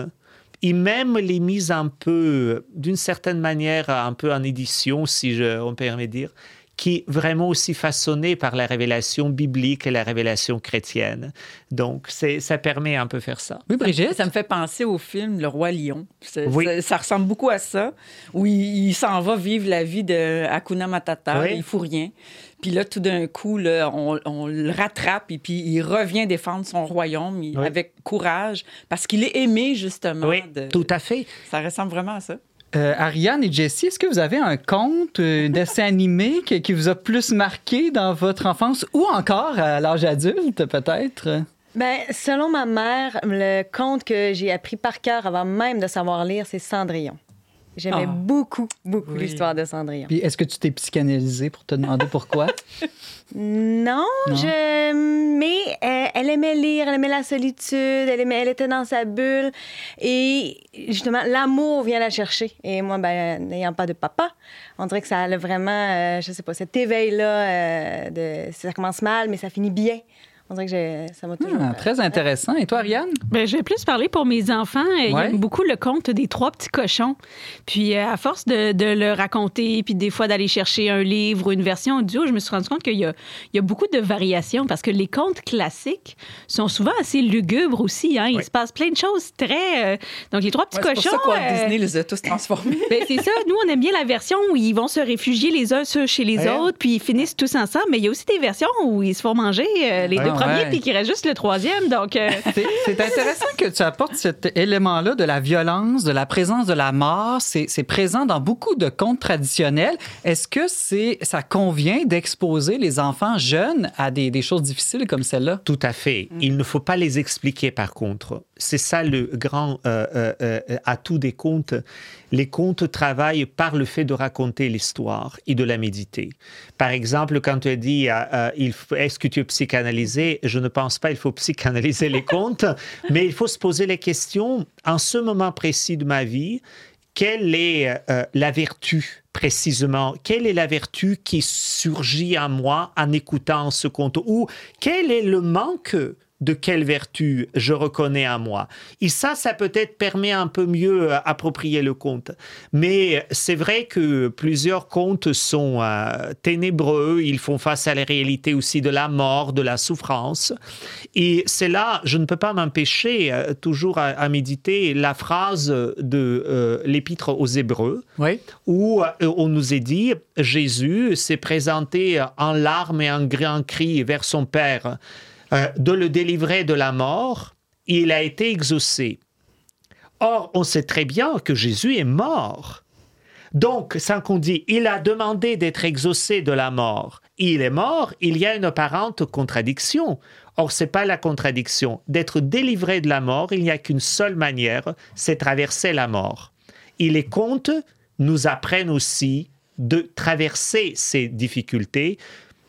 et même les mises un peu, d'une certaine manière, un peu en édition, si je, on peut me dire, qui vraiment aussi façonnées par la révélation biblique et la révélation chrétienne. Donc, c'est, ça permet un peu faire ça. Oui, Brigitte? Ça me fait penser au film Le Roi Lion. Oui. Ça ressemble beaucoup à ça, où il, il s'en va vivre la vie de Hakuna Matata, Oui. il fout rien. Puis là, tout d'un coup, là, on, on le rattrape et puis il revient défendre son royaume il- Oui. avec courage parce qu'il est aimé, justement. Oui, de- tout à fait. Ça ressemble vraiment à ça. Euh, Ariane et Jessie, est-ce que vous avez un conte, un dessin animé qui, qui vous a plus marqué dans votre enfance ou encore à l'âge adulte, peut-être? Ben, selon ma mère, le conte que j'ai appris par cœur avant même de savoir lire, c'est Cendrillon. J'aimais Ah. beaucoup, beaucoup Oui. l'histoire de Cendrillon. Puis est-ce que tu t'es psychanalysé pour te demander pourquoi? Non, Non? je... mais euh, elle aimait lire, elle aimait la solitude, elle, aimait... elle était dans sa bulle. Et justement, l'amour vient la chercher. Et moi, ben, n'ayant pas de papa, on dirait que ça a vraiment, euh, je sais pas, cet éveil-là, euh, de... ça commence mal, mais ça finit bien. On dirait que ça m'a toujours... Ah, très intéressant. Et toi, Ariane? Ben, je vais plus parler pour mes enfants. Euh, Ils Ouais. aiment beaucoup le conte des trois petits cochons. Puis, euh, à force de, de le raconter, puis des fois d'aller chercher un livre ou une version audio, je me suis rendu compte qu'il y a, il y a beaucoup de variations parce que les contes classiques sont souvent assez lugubres aussi. Hein? Il se passe plein de choses très. euh, Donc, les trois petits Ouais, c'est cochons. pour ça euh, Disney les a tous transformés. ben, c'est ça. Nous, on aime bien la version où ils vont se réfugier les uns chez les Ouais. autres, puis ils finissent tous ensemble. Mais il y a aussi des versions où ils se font manger euh, les Ouais, deux puis qu'il reste juste le troisième. Donc, euh, C'est intéressant que tu apportes cet élément-là de la violence, de la présence de la mort. C'est présent dans beaucoup de contes traditionnels. Est-ce que c'est ça convient d'exposer les enfants jeunes à des, des choses difficiles comme celle-là? Tout à fait. Il ne faut pas les expliquer par contre. C'est ça le grand euh, euh, euh, atout des contes. Les contes travaillent par le fait de raconter l'histoire et de la méditer. Par exemple, quand tu as dit euh, euh, est-ce que tu es psychanalysé, je ne pense pas il faut psychanalyser les contes, mais il faut se poser les questions en ce moment précis de ma vie. Quelle est euh, la vertu précisément? Quelle est la vertu qui surgit en moi en écoutant ce conte? Ou quel est le manque de quelle vertu je reconnais en moi Et ça, ça peut-être permet un peu mieux euh, approprier le conte. Mais c'est vrai que plusieurs contes sont euh, ténébreux, ils font face à la réalité aussi de la mort, de la souffrance. Et c'est là, je ne peux pas m'empêcher euh, toujours à, à méditer la phrase de euh, l'épître aux Hébreux Oui. où on nous est dit Jésus s'est présenté en larmes et en grands cris vers son Père euh, de le délivrer de la mort. Il a été exaucé. Or, on sait très bien que Jésus est mort. Donc, sans qu'on dit, il a demandé d'être exaucé de la mort. Il est mort, il y a une apparente contradiction. Or, c'est pas la contradiction. D'être délivré de la mort, il n'y a qu'une seule manière, c'est traverser la mort. Et les contes nous apprennent aussi de traverser ces difficultés.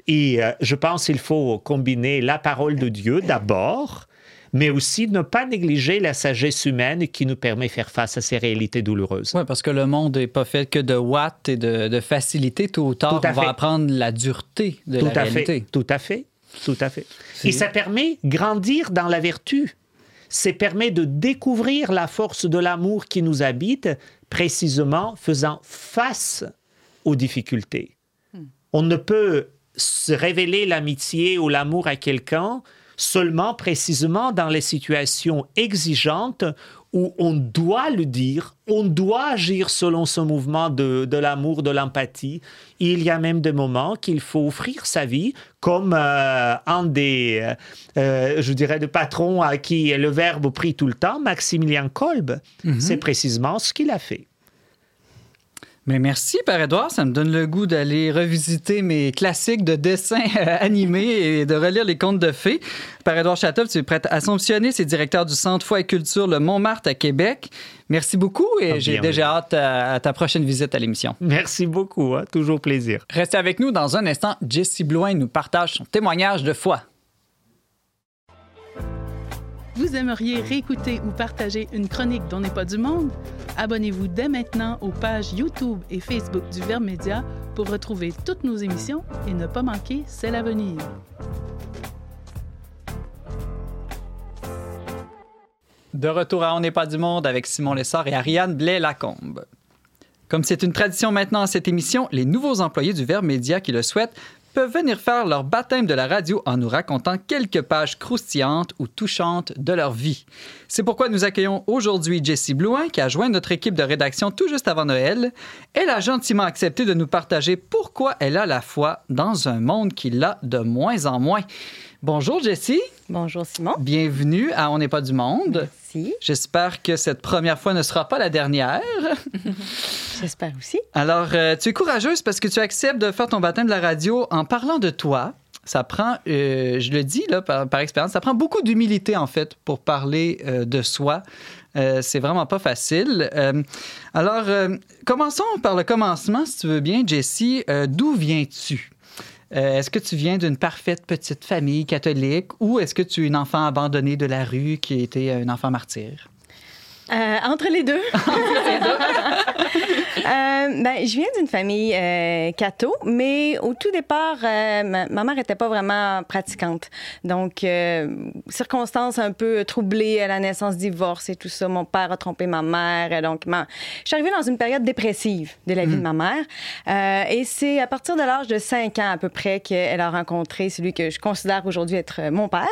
Et euh, je pense qu'il faut combiner la parole de Dieu d'abord, mais aussi ne pas négliger la sagesse humaine qui nous permet de faire face à ces réalités douloureuses. Oui, parce que le monde n'est pas fait que de watts et de, de facilité. Tôt ou tard, on va apprendre la dureté de tout la à réalité. fait, tout à fait, tout à fait. Et ça permet de grandir dans la vertu. c'est permet de découvrir la force de l'amour qui nous habite, précisément faisant face aux difficultés. On ne peut se révéler l'amitié ou l'amour à quelqu'un seulement précisément dans les situations exigeantes où on doit le dire, on doit agir selon ce mouvement de, l'amour, de l'empathie. Il y a même des moments qu'il faut offrir sa vie, comme euh, un des, euh, euh, je dirais, de patrons à qui le verbe pris tout le temps, Maximilien Kolb. Mhm. C'est précisément ce qu'il a fait. Mais merci, Père Edouard. Ça me donne le goût d'aller revisiter mes classiques de dessins euh, animés et de relire les contes de fées. Père Edouard Chatov, tu es prêt à Assomptionner, c'est directeur du Centre Foi et Culture Le Montmartre à Québec. Merci beaucoup et ah, j'ai déjà hâte à, ta prochaine visite à l'émission. Merci beaucoup, hein. toujours plaisir. Restez avec nous dans un instant. Jessie Blouin nous partage son témoignage de foi. Vous aimeriez réécouter ou partager une chronique dont n'est pas du monde? Abonnez-vous dès maintenant aux pages YouTube et Facebook du Verbe Média pour retrouver toutes nos émissions et ne pas manquer C'est l'avenir. De retour à On n'est pas du monde avec Simon Lessard et Ariane Blais-Lacombe. Comme c'est une tradition maintenant à cette émission, les nouveaux employés du Verbe Média qui le souhaitent peuvent venir faire leur baptême de la radio en nous racontant quelques pages croustillantes ou touchantes de leur vie. C'est pourquoi nous accueillons aujourd'hui Jessie Blouin, qui a joint notre équipe de rédaction tout juste avant Noël. Elle a gentiment accepté de nous partager pourquoi elle a la foi dans un monde qui l'a de moins en moins. Bonjour Jessie. Bonjour Simon. Bienvenue à On n'est pas du monde. Merci. J'espère que cette première fois ne sera pas la dernière. J'espère aussi. Alors, euh, tu es courageuse parce que tu acceptes de faire ton baptême de la radio en parlant de toi. Ça prend, euh, je le dis là, par, expérience, ça prend beaucoup d'humilité en fait pour parler euh, de soi. c'est vraiment pas facile. alors, commençons par le commencement, si tu veux bien, Jessie. D'où viens-tu? Est-ce que tu viens d'une parfaite petite famille catholique ou est-ce que tu es une enfant abandonnée de la rue qui était un enfant martyr? Euh, entre les deux. euh, ben, je viens d'une famille euh, catho, mais au tout départ, euh, ma, ma, mère n'était pas vraiment pratiquante. Donc, euh, circonstances un peu troublées à la naissance, divorce et tout ça. Mon père a trompé ma mère. Donc, ma... je suis arrivée dans une période dépressive de la vie de ma mère. et c'est à partir de l'âge de 5 ans à peu près qu'elle a rencontré celui que je considère aujourd'hui être mon père.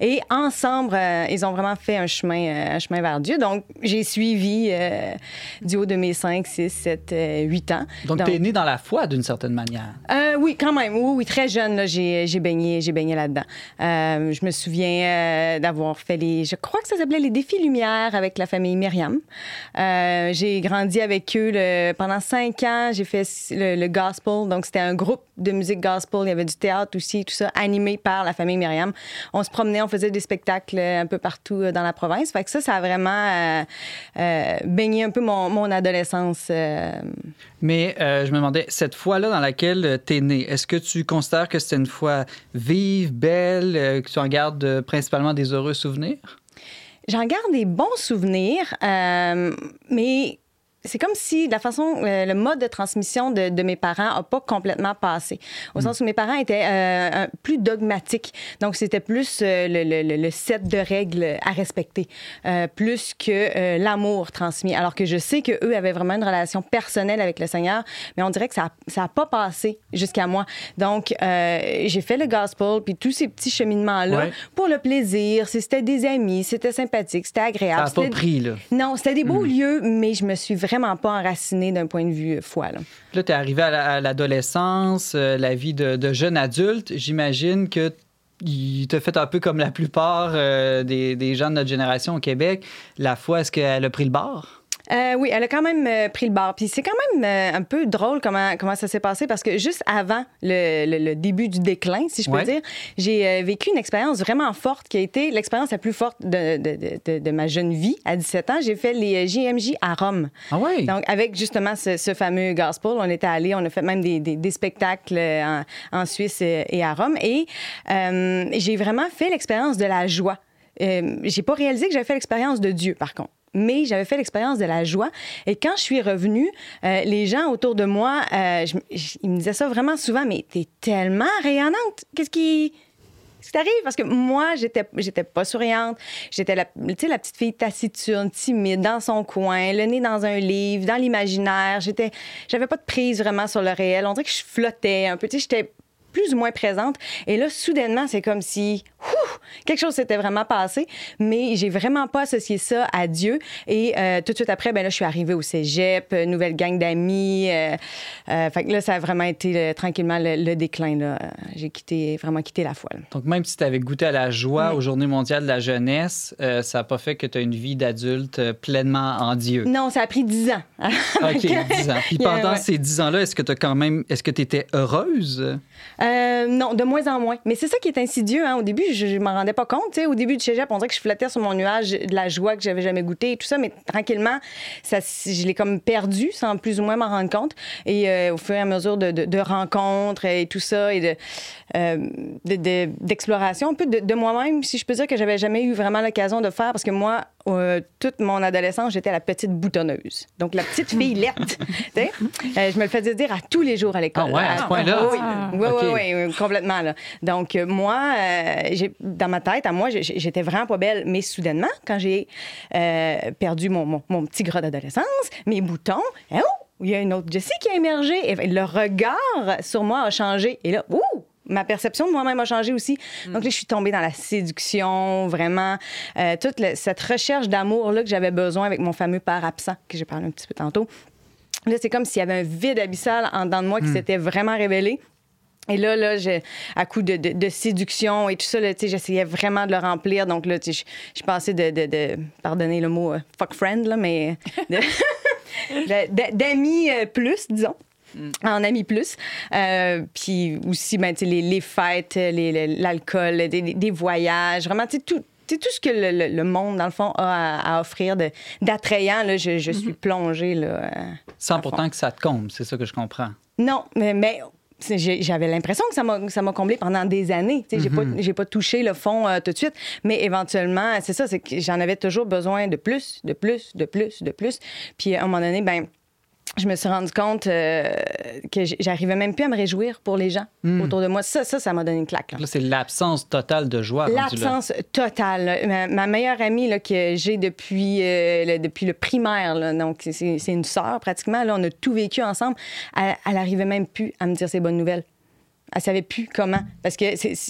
Et ensemble, ils ont vraiment fait un chemin, un chemin vers Dieu. Donc, j'ai suivi euh, du haut de mes 5, 6, 7, 8 ans. Donc, tu es né dans la foi d'une certaine manière. Euh, oui, quand même. Oui, oui très jeune, j'ai, baigné, j'ai baigné là-dedans. Euh, je me souviens d'avoir fait les. Je crois que ça s'appelait les défis lumière avec la famille Myriam. j'ai grandi avec eux pendant 5 ans. J'ai fait le, gospel. Donc, c'était un groupe de musique gospel. Il y avait du théâtre aussi, tout ça, animé par la famille Myriam. On se promenait, on faisait des spectacles un peu partout dans la province. Fait que ça, ça a vraiment euh, baigner un peu mon, adolescence. Euh. Mais euh, je me demandais, cette fois-là dans laquelle tu es né, est-ce que tu considères que c'était une fois vive, belle, que tu en gardes principalement des heureux souvenirs? J'en garde des bons souvenirs, mais c'est comme si la façon, euh, le mode de transmission de, de mes parents n'a pas complètement passé. Au sens où mes parents étaient euh, plus dogmatiques. Donc, c'était plus euh, le, le, le, set de règles à respecter, plus que l'amour transmis. Alors que je sais qu'eux avaient vraiment une relation personnelle avec le Seigneur, mais on dirait que ça n'a pas passé jusqu'à moi. Donc, j'ai fait le gospel, puis tous ces petits cheminements-là, pour le plaisir. C'était des amis, c'était sympathique, c'était agréable. Ça n'a pas pris, là. Non, c'était des beaux hmm. lieux, mais je me suis vraiment pas d'un point de vue foi. Là, tu es arrivé à l'adolescence, euh, la vie de, jeune adulte. J'imagine que il t'a fait un peu comme la plupart euh, des, des, gens de notre génération au Québec. La foi, est-ce qu'elle a pris le bord? Euh, oui, elle a quand même euh, pris le bar. Puis c'est quand même euh, un peu drôle comment, comment ça s'est passé parce que juste avant le, le, début du déclin, si je peux dire, j'ai vécu une expérience vraiment forte qui a été l'expérience la plus forte de, de, de, de, ma jeune vie. À 17 ans, j'ai fait les JMJ à Rome. Ah oui? Donc, avec justement ce, ce, fameux gospel, on était allé, on a fait même des, des, des spectacles en, en, Suisse et à Rome. Et j'ai vraiment fait l'expérience de la joie. Euh, j'ai pas réalisé que j'avais fait l'expérience de Dieu, par contre mais j'avais fait l'expérience de la joie. Et quand je suis revenue, euh, les gens autour de moi, euh, ils me disaient ça vraiment souvent, mais t'es tellement rayonnante. Qu'est-ce qui Qu'est-ce qui t'arrive? Parce que moi, j'étais, j'étais pas souriante. J'étais la, la petite fille taciturne, timide, dans son coin, le nez dans un livre, dans l'imaginaire. J'étais, j'avais pas de prise vraiment sur le réel. On dirait que je flottais un peu. J'étais plus ou moins présente. Et là, soudainement, c'est comme si quelque chose s'était vraiment passé, mais j'ai vraiment pas associé ça à Dieu. Et euh, tout de suite après, ben là, je suis arrivée au cégep, euh, nouvelle gang d'amis. Euh, euh, fait que là, ça a vraiment été tranquillement le, le déclin. là. J'ai quitté, vraiment quitté la foi. là. Donc, même si tu avais goûté à la joie Oui. aux Journées mondiales de la jeunesse, ça n'a pas fait que tu as une vie d'adulte pleinement en Dieu. Non, ça a pris dix ans. OK, 10 ans. Puis pendant ouais. ces 10 ans-là, est-ce que tu quand même. Est-ce que tu étais heureuse? Euh, non, de moins en moins. Mais c'est ça qui est insidieux. Hein. Au début, je, je m'en rendais pas compte. Au début du cégep, on dirait que je flottais sur mon nuage de la joie que j'avais jamais goûté et tout ça. Mais tranquillement, ça, je l'ai comme perdu sans plus ou moins m'en rendre compte. Et euh, au fur et à mesure de, rencontres et tout ça euh, de- de- d'exploration un peu de, de moi-même, si je peux dire que j'avais jamais eu vraiment l'occasion de faire parce que moi, euh, toute mon adolescence, j'étais la petite boutonneuse. Donc la petite fille lette. tu sais. Euh, je me le faisais dire à tous les jours à l'école. Ah ouais, à ce point-là? Oui, oui, OK. oui, oui, complètement. Là. Donc, euh, moi, dans ma tête, à moi, j'étais vraiment pas belle. Mais soudainement, quand j'ai perdu mon, mon, mon petit gras d'adolescence, mes boutons, oh, il y a une autre Jessie qui a émergé. Et le regard sur moi a changé. Et là, ouh! Ma perception de moi-même a changé aussi. Donc là, je suis tombée dans la séduction, vraiment. euh, toute le- cette recherche d'amour-là que j'avais besoin avec mon fameux père absent, que j'ai parlé un petit peu tantôt. Là, c'est comme s'il y avait un vide abyssal en dedans de moi qui s'était vraiment révélé. Et là, là, je- à coup de, de- de séduction et tout ça, j'essayais vraiment de le remplir. Donc là, je, je passais de, de, de- pardonnez le mot euh, fuck friend, là, mais d'amis euh, plus, disons. En amis plus. Euh, puis aussi, ben, tu sais, les, les fêtes, les- l'alcool, des, voyages, vraiment, tu sais, tout, sais, tout ce que le, le- le monde, dans le fond, a à, à offrir d'attrayant, là, je, je suis plongée, là. euh, Sans pourtant que ça te comble, c'est ça que je comprends. Non, mais, mais c'est- j'avais l'impression que ça m'a comblé pendant des années. Tu sais, J'ai pas, j'ai pas touché le fond euh, tout de suite. Mais éventuellement, c'est ça, c'est que j'en avais toujours besoin de plus, de plus, de plus, de plus. Puis à un moment donné, ben je me suis rendu compte euh, que j'arrivais même plus à me réjouir pour les gens autour de moi. Ça, ça, ça m'a donné une claque. là. Là, c'est l'absence totale de joie. L'absence totale. là. Ma, ma meilleure amie là, que j'ai depuis, euh, le, depuis le primaire, là, donc c'est c'est une sœur pratiquement, là, on a tout vécu ensemble, elle, elle arrivait même plus à me dire ses bonnes nouvelles. Elle savait plus comment. Parce que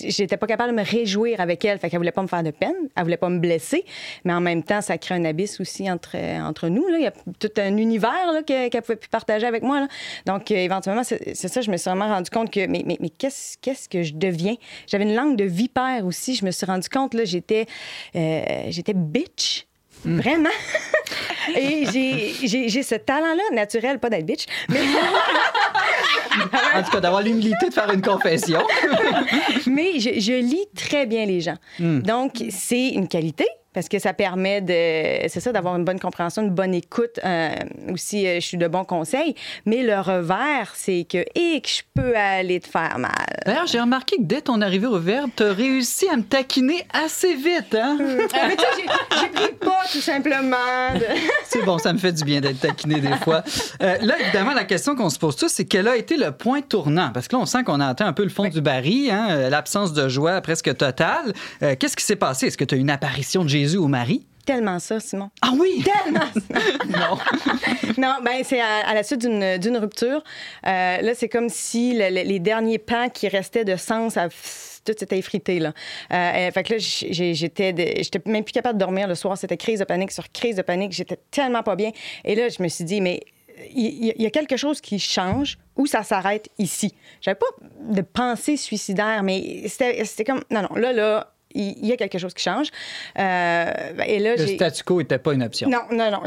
j'étais pas capable de me réjouir avec elle. Fait qu'elle voulait pas me faire de peine. Elle voulait pas me blesser. Mais en même temps, ça crée un abysse aussi entre, entre nous. Là. Il y a tout un univers là, qu'elle pouvait plus partager avec moi. là. Donc, euh, éventuellement, c'est ça, je me suis vraiment rendu compte que, mais, mais, mais qu'est-ce qu'est-ce que je deviens? J'avais une langue de vipère aussi. Je me suis rendu compte, là, j'étais euh, j'étais bitch. Vraiment. Et j'ai ce talent-là, naturel, pas d'être bitch, mais En tout cas, d'avoir l'humilité de faire une confession. Mais je, je lis très bien les gens. Donc, c'est une qualité parce que ça permet de, c'est ça, d'avoir une bonne compréhension, une bonne écoute. euh, aussi, euh, je suis de bons conseils. Mais le revers, c'est que, et que je peux aller te faire mal. D'ailleurs, j'ai remarqué que dès ton arrivée au Verbe, tu as réussi à me taquiner assez vite. Hein? Ah, mais tu sais, pas, tout simplement. de- C'est bon, ça me fait du bien d'être taquiné des fois. Euh, là, évidemment, la question qu'on se pose tous, c'est quel a été le point tournant? Parce que là, on sent qu'on a atteint un peu le fond du baril, hein, l'absence de joie presque totale. Qu'est-ce qui s'est passé? Est-ce que tu as une apparition de Jésus ou Marie? Tellement ça, Simon. Ah oui! Tellement ça. Non. Non, ben c'est à, à la suite d'une d'une rupture. Euh, là, c'est comme si le- le- les derniers pans qui restaient de sens, à- tout s'était effrité. Là. Euh, fait que là, j'étais j'étais même plus capable de dormir le soir. C'était crise de panique sur crise de panique. J'étais tellement pas bien. Et là, je me suis dit, mais il y, a quelque chose qui change ou ça s'arrête ici? J'avais pas de pensée suicidaire, mais c'était c'était comme, non, non, là, là, il y a quelque chose qui change. Euh, et là, Le statu quo n'était pas une option. Non, non, non,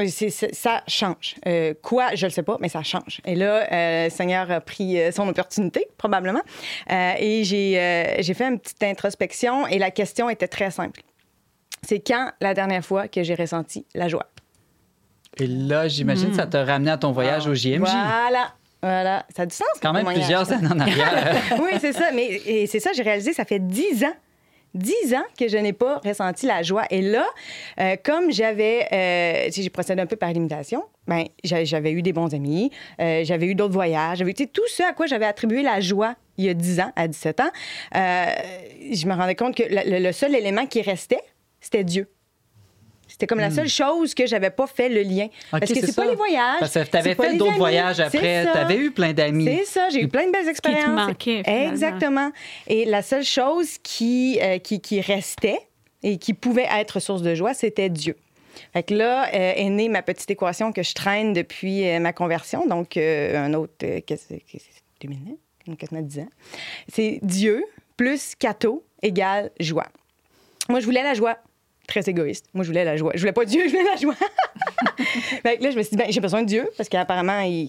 ça change. Euh, quoi, je ne sais pas, mais ça change. Et là, euh, le Seigneur a pris son opportunité, probablement. Et j'ai fait une petite introspection et la question était très simple. C'est quand la dernière fois que j'ai ressenti la joie? Et là, j'imagine que ça t'a ramené à ton voyage au JMJ. Voilà. Voilà, ça a du sens. Quand même plusieurs années en arrière. oui, c'est ça. Mais c'est ça, j'ai réalisé, ça fait dix ans Dix ans que je n'ai pas ressenti la joie. Et là, euh, comme j'avais, euh, si j'ai procédé un peu par limitation, ben, j'a- j'avais eu des bons amis, euh, j'avais eu d'autres voyages, j'avais sais, tout ce à quoi j'avais attribué la joie il y a 10 ans, à 17 ans, je me rendais compte que le seul élément qui restait, c'était Dieu. C'était comme la seule chose que j'avais pas fait le lien. Parce que c'est pas les voyages. Parce que tu avais c'est pas fait d'autres voyages après. ça. Tu avais eu plein d'amis. C'est ça, j'ai eu plein de belles qui te expériences. manquait, finalement. Exactement. Et la seule chose qui, euh, qui, qui restait et qui pouvait être source de joie, c'était Dieu. Fait que là euh, est née ma petite équation que je traîne depuis euh, ma conversion, donc euh, un autre, euh, qu'est-ce que c'est, 2009, donc quasiment 10 ans. C'est Dieu plus cateau égale joie. Moi, je voulais la joie. Très égoïste. Moi, je voulais la joie. Je voulais pas Dieu, je voulais la joie. là, je me suis dit, ben, j'ai besoin de Dieu parce qu'apparemment, il,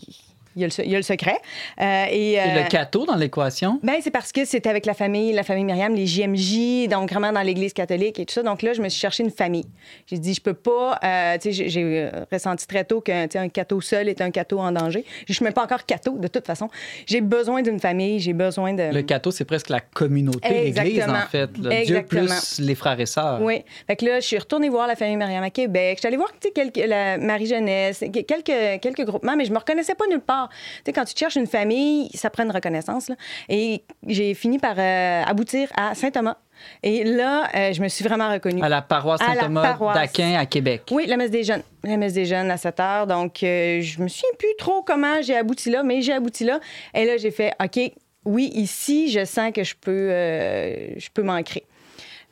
il y a le, se- il y a le secret. Euh, et, Et euh, le cateau dans l'équation? ben, c'est parce que c'était avec la famille, la famille Myriam, les JMJ, donc vraiment dans l'Église catholique et tout ça. Donc là, je me suis cherché une famille. J'ai dit, je peux pas. euh, tu sais, j'ai- ressenti très tôt qu'un un cateau seul est un cateau en danger. Je suis même pas encore cateau, de toute façon. J'ai besoin d'une famille, j'ai besoin de. Le cateau, c'est presque la communauté, l'Église, en fait. là. Dieu plus les frères et sœurs. Oui. Fait que là, je suis retournée voir la famille Myriam à Québec. Je suis allée voir tu sais, la Marie-Jeunesse, que- quelques, quelques groupements, mais je me reconnaissais pas nulle part. Tu sais, quand tu cherches une famille, ça prend une reconnaissance. là. Et j'ai fini par euh, aboutir à Saint-Thomas. Et là, euh, je me suis vraiment reconnue. À la paroisse Saint-Thomas d'Aquin à Québec. Oui, la messe des jeunes. La messe des jeunes à 7 heures. Donc, euh, je me souviens plus trop comment j'ai abouti là, mais j'ai abouti là. Et là, j'ai fait, OK, oui, ici, je sens que je peux, euh, je peux m'ancrer.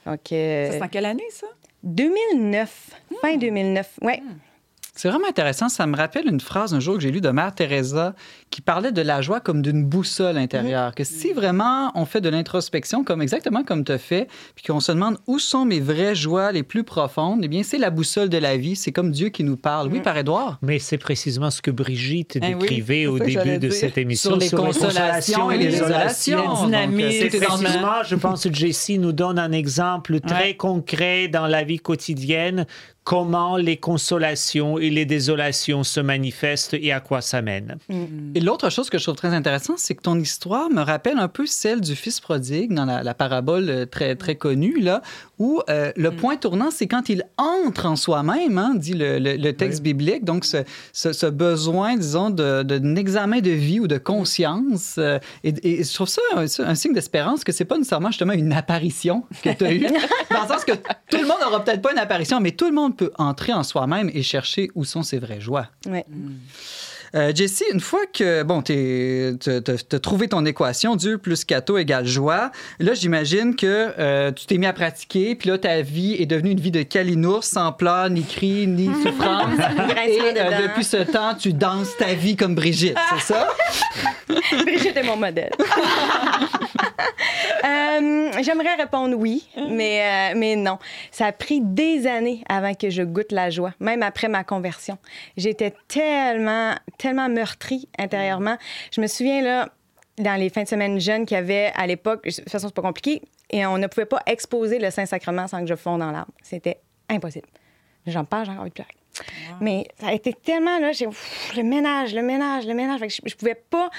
Donc, euh, Ça, c'est en quelle année, ça? 2009, fin 2009. Ouais. C'est vraiment intéressant. Ça me rappelle une phrase un jour que j'ai lue de Mère Teresa qui parlait de la joie comme d'une boussole intérieure. Que si vraiment on fait de l'introspection, comme exactement comme tu as fait, puis qu'on se demande où sont mes vraies joies les plus profondes, eh bien, c'est la boussole de la vie. C'est comme Dieu qui nous parle. Oui, par Édouard? Mais c'est précisément ce que Brigitte Eh oui, décrivait au début de cette émission Sur les consolations et les dynamique. Donc, euh, C'est précisément, je pense que Jessie nous donne un exemple très Ouais. concret dans la vie quotidienne, comment les consolations et les désolations se manifestent et à quoi ça mène. Et l'autre chose que je trouve très intéressante, c'est que ton histoire me rappelle un peu celle du fils prodigue dans la, la parabole euh, très, très connue, là, où euh, le point tournant, c'est quand il entre en soi-même, hein, dit le, le- le texte biblique. Donc, ce, ce- ce besoin, disons, de- de- d'un examen de vie ou de conscience. euh, et, et je trouve ça un, un signe d'espérance que c'est pas nécessairement justement une apparition que tu as eue. dans le sens que tout le monde n'aura peut-être pas une apparition, mais tout le monde peut entrer en soi-même et chercher où sont ses vraies joies. Ouais. Euh, Jessie, une fois que bon, tu as trouvé ton équation, Dieu plus cateau égale joie, là, j'imagine que euh, tu t'es mis à pratiquer, puis là, ta vie est devenue une vie de calinours, sans pleurs, ni cris, ni souffrance. Et euh, depuis ce temps, tu danses ta vie comme Brigitte, c'est ça? Brigitte est mon modèle. Euh, J'aimerais répondre oui, mais, mais non. Ça a pris des années avant que je goûte la joie, même après ma conversion. J'étais tellement, tellement meurtrie intérieurement. Je me souviens, là, dans les fins de semaine jeunes qu'il y avait à l'époque, de toute façon, c'est pas compliqué, et on ne pouvait pas exposer le Saint-Sacrement sans que je fonde dans l'arbre. C'était impossible. J'en parle, j'ai envie de pleurer. Mais ça a été tellement, là, j'ai ouf, le ménage, le ménage, le ménage. Fait que je, je pouvais pas,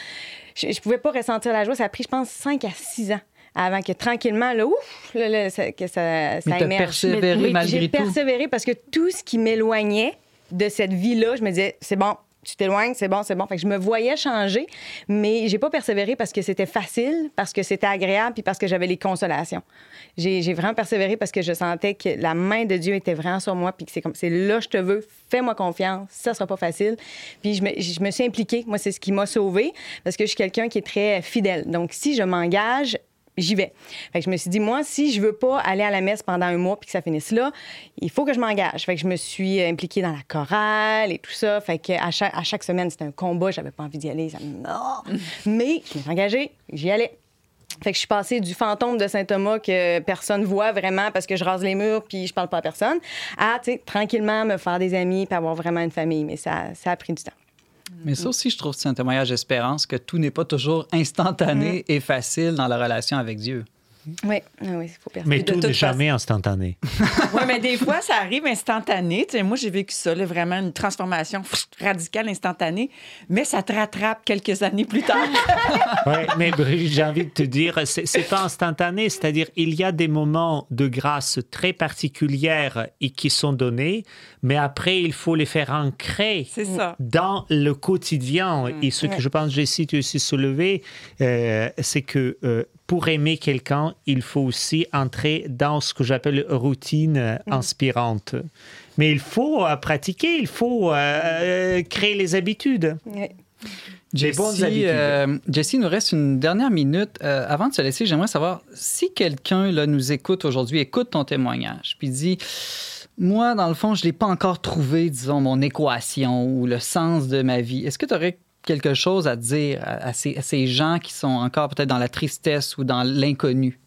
je, je pouvais pas ressentir la joie. Ça a pris, je pense, 5 à 6 ans avant que tranquillement, là, ouf, là, là, ça- que ça, ça émerge. persévéré Mais- malgré J'ai tout. persévéré parce que tout ce qui m'éloignait de cette vie-là, je me disais, c'est bon, tu t'éloignes, c'est bon, c'est bon. Fait je me voyais changer, mais j'ai pas persévéré parce que c'était facile, parce que c'était agréable, puis parce que j'avais les consolations. J'ai j'ai vraiment persévéré parce que je sentais que la main de Dieu était vraiment sur moi, puis que c'est comme, c'est là, je te veux, fais-moi confiance, ça sera pas facile. Puis je me, je me suis impliquée. Moi, c'est ce qui m'a sauvée, parce que je suis quelqu'un qui est très fidèle. Donc, si je m'engage, j'y vais. Fait que je me suis dit, moi, si je veux pas aller à la messe pendant un mois puis que ça finisse là, il faut que je m'engage. Fait que je me suis impliquée dans la chorale et tout ça. Fait que à chaque, à chaque semaine, c'était un combat. J'avais pas envie d'y aller. Ça me... Oh! Mais je me suis engagée. J'y allais. Fait que je suis passée du fantôme de Saint-Thomas que personne voit vraiment parce que je rase les murs puis je parle pas à personne à, tu sais, tranquillement me faire des amis puis avoir vraiment une famille. Mais ça, ça a pris du temps. Mais ça aussi, je trouve que c'est un témoignage d'espérance que tout n'est pas toujours instantané et facile dans la relation avec Dieu. Oui, oui, il faut Mais de tout n'est façon- jamais instantané. Oui, mais des fois, ça arrive instantané. Tu sais, moi, j'ai vécu ça, là, vraiment une transformation radicale, instantanée, mais ça te rattrape quelques années plus tard. Ouais, mais Brigitte, j'ai envie de te dire, c'est pas instantané, c'est-à-dire il y a des moments de grâce très particulières et qui sont donnés, mais après il faut les faire ancrer dans le quotidien. Et ce que je pense, Jessie, tu as aussi soulevé, euh, c'est que euh, pour aimer quelqu'un, il faut aussi entrer dans ce que j'appelle routine euh, inspirante. Mais il faut euh, pratiquer, il faut euh, créer les habitudes. Oui. Jessie, habitudes. euh, Jessie, il nous reste une dernière minute. Euh, avant de se laisser, j'aimerais savoir si quelqu'un là, nous écoute aujourd'hui, écoute ton témoignage, puis dit Moi, dans le fond, je ne l'ai pas encore trouvé, disons, mon équation ou le sens de ma vie. Est-ce que tu aurais quelque chose à dire à, ces, gens qui sont encore peut-être dans la tristesse ou dans l'inconnu?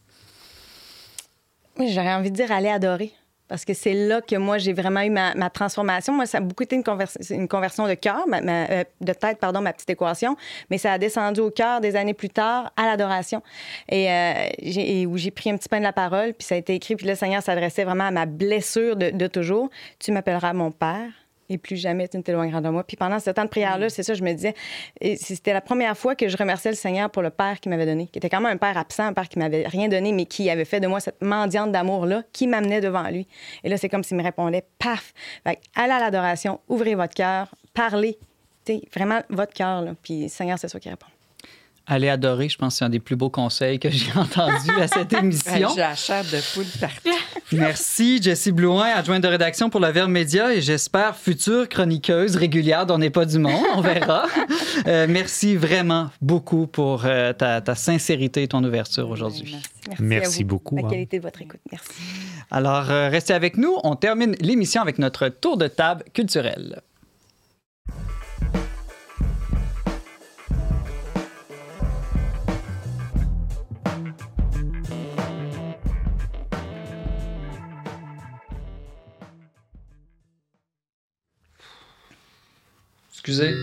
J'aurais envie de dire aller adorer. Parce que c'est là que moi, j'ai vraiment eu ma, ma transformation. Moi, ça a beaucoup été une, convers- une conversion de cœur, euh, de tête, pardon, ma petite équation. Mais ça a descendu au cœur des années plus tard à l'adoration. Et, euh, où j'ai pris un petit pain de la parole, puis ça a été écrit, puis le Seigneur s'adressait vraiment à ma blessure de toujours. Tu m'appelleras mon Père. Et plus jamais tu ne t'éloigneras de moi. Puis pendant ce temps de prière-là, c'est ça, je me disais, et c'était la première fois que je remerciais le Seigneur pour le Père qu'il m'avait donné, qui était quand même un Père absent, un Père qui m'avait rien donné, mais qui avait fait de moi cette mendiante d'amour-là, qui m'amenait devant lui. Et là, c'est comme s'il me répondait, paf! Fait allez à l'adoration, ouvrez votre cœur, parlez. Tu sais, vraiment, votre cœur. Puis Seigneur, c'est ça qui répond. Aller adorer, je pense que c'est un des plus beaux conseils que j'ai entendus à cette émission. J'ai la chair de poule partout. Merci, Jessie Blouin, adjointe de rédaction pour la Verbe Média et j'espère future chroniqueuse régulière d'On n'est pas du monde. On verra. Euh, merci vraiment beaucoup pour euh, ta, ta sincérité et ton ouverture aujourd'hui. Merci, Merci à vous. beaucoup, La hein. qualité de votre écoute. Merci. Alors, euh, restez avec nous. On termine l'émission avec notre tour de table culturel. Excusez.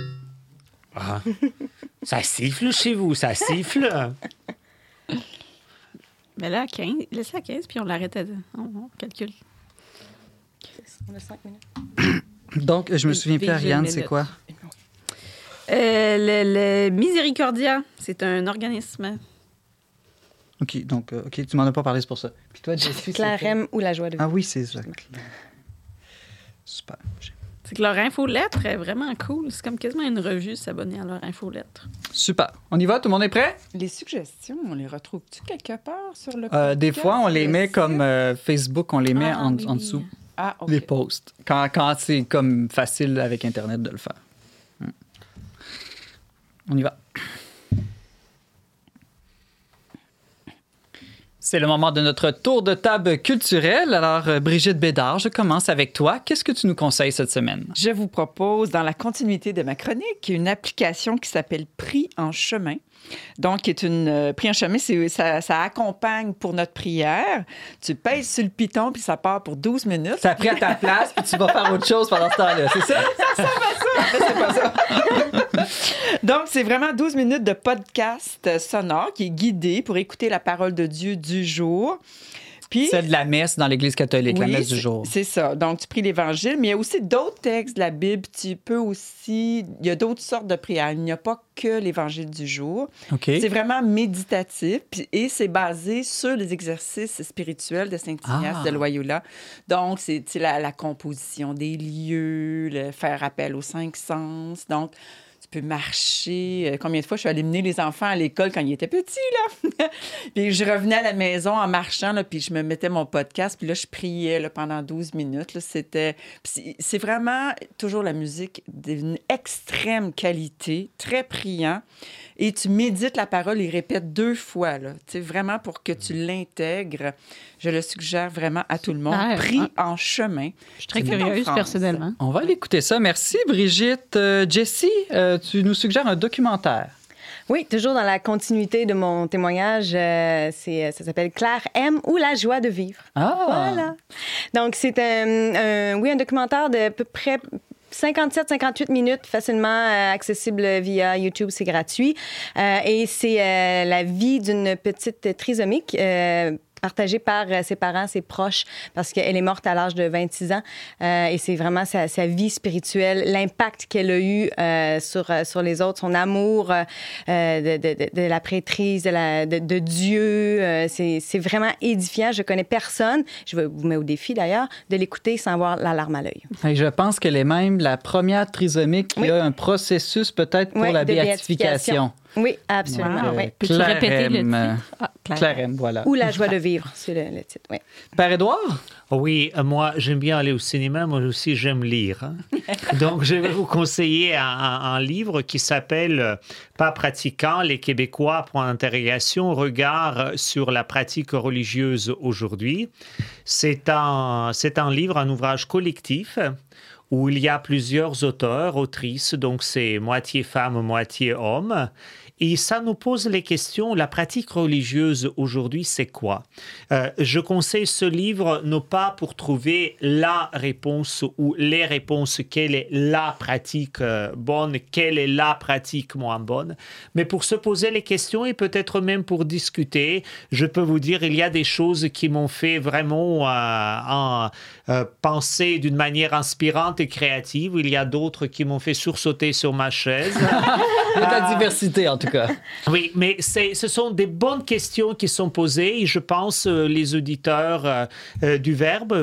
Ah. ça siffle chez vous, ça siffle. Mais là, à 15, laisse à 15, puis on l'arrête à... On, on calcule. On a cinq minutes. Donc, je me souviens plus, Ariane, c'est quoi? Euh, le, le Miséricordia, c'est un organisme. OK, donc, euh, OK, tu m'en as pas parlé, c'est pour ça. Puis toi, Jessie, c'est Claire quel? M ou la joie de Ah vivre. oui, c'est ça. Super. C'est que leur infolettre est vraiment cool. C'est comme quasiment une revue s'abonner à leur infolettre. Super. On y va? Tout le monde est prêt? Les suggestions, on les retrouve-tu quelque part sur le Euh, des fois, on les le met site? comme euh, Facebook, on les met Ah, en, oui, en oui. dessous, Ah, OK. les posts. Quand, quand c'est comme facile avec Internet de le faire. Hmm. On y va. C'est le moment de notre tour de table culturel. Alors, euh, Brigitte Bédard, je commence avec toi. Qu'est-ce que tu nous conseilles cette semaine? Je vous propose, dans la continuité de ma chronique, une application qui s'appelle Prix en chemin. Donc, est une euh, Prix en chemin, ça, ça accompagne pour notre prière. Tu pèses sur le piton, puis ça part pour 12 minutes. Pris à ta place, puis tu vas faire autre chose pendant ce temps-là, c'est ça? c'est pas ça. Donc, c'est vraiment 12 minutes de podcast sonore qui est guidé pour écouter la parole de Dieu du jour. Puis, Celle de la messe dans l'Église catholique, la messe du jour. C'est ça. Donc, tu pries l'Évangile, mais il y a aussi d'autres textes de la Bible. Tu peux aussi. Il y a d'autres sortes de prières. Il n'y a pas que l'Évangile du jour. OK. C'est vraiment méditatif et c'est basé sur les exercices spirituels de Saint-Ignace Ah. de Loyola. Donc, c'est la, la composition des lieux, le faire appel aux cinq sens. Donc, peux marcher. Euh, Combien de fois je suis allée mener les enfants à l'école quand ils étaient petits, là? puis je revenais à la maison en marchant, là, puis je me mettais mon podcast, puis là, je priais pendant 12 minutes. C'était... C'est vraiment toujours la musique d'une extrême qualité, très priant. Et tu médites la parole et répètes deux fois, là. Tu sais, vraiment pour que tu l'intègres. Je le suggère vraiment à tout le monde. Ah, Pris ah. en chemin. Je suis très curieuse, personnellement. On va aller écouter ça. Merci, Brigitte. Euh, Jessie, euh, tu nous suggères un documentaire. Oui, toujours dans la continuité de mon témoignage, euh, c'est, ça s'appelle Claire M ou la joie de vivre. Ah! Voilà. Donc, c'est un, un- oui, un documentaire de à peu près 57-58 minutes, facilement euh, accessible via YouTube, c'est gratuit. Euh, et c'est euh, la vie d'une petite trisomique. Partagée par euh, ses parents, ses proches, parce qu'elle est morte à l'âge de 26 ans. Euh, et c'est vraiment sa, sa vie spirituelle, l'impact qu'elle a eu euh, sur, sur les autres, son amour euh, de, de, de, de la prêtrise, de, la, de, de Dieu. C'est vraiment édifiant. Je connais personne, je vous mettre au défi d'ailleurs, de l'écouter sans avoir la larme à l'œil. Et je pense qu'elle est même la première trisomique qui Oui. a un processus peut-être pour Oui, la béatification. Oui, absolument. Donc, oui. Peux-tu répéter le Clarem, euh, titre? Ah. Clarem, voilà. Ou la joie de vivre, c'est le, le titre. Oui. Père Édouard? Oui, euh, moi, j'aime bien aller au cinéma, moi aussi, j'aime lire. hein. Donc, je vais vous conseiller un, un- un livre qui s'appelle euh, Pas pratiquant, les Québécois, point d'interrogation, regard sur la pratique religieuse aujourd'hui. C'est un, c'est un livre, un ouvrage collectif où il y a plusieurs auteurs, autrices, donc c'est moitié femme, moitié homme. Et ça nous pose les questions, la pratique religieuse aujourd'hui, c'est quoi? Euh, Je conseille ce livre non pas pour trouver la réponse ou les réponses, quelle est la pratique euh, bonne, quelle est la pratique moins bonne, mais pour se poser les questions et peut-être même pour discuter. Je peux vous dire, il y a des choses qui m'ont fait vraiment euh, euh, penser d'une manière inspirante et créative. Il y a d'autres qui m'ont fait sursauter sur ma chaise. De la diversité, en tout cas. Oui, mais ce sont des bonnes questions qui sont posées et je pense euh, les auditeurs euh, du Verbe,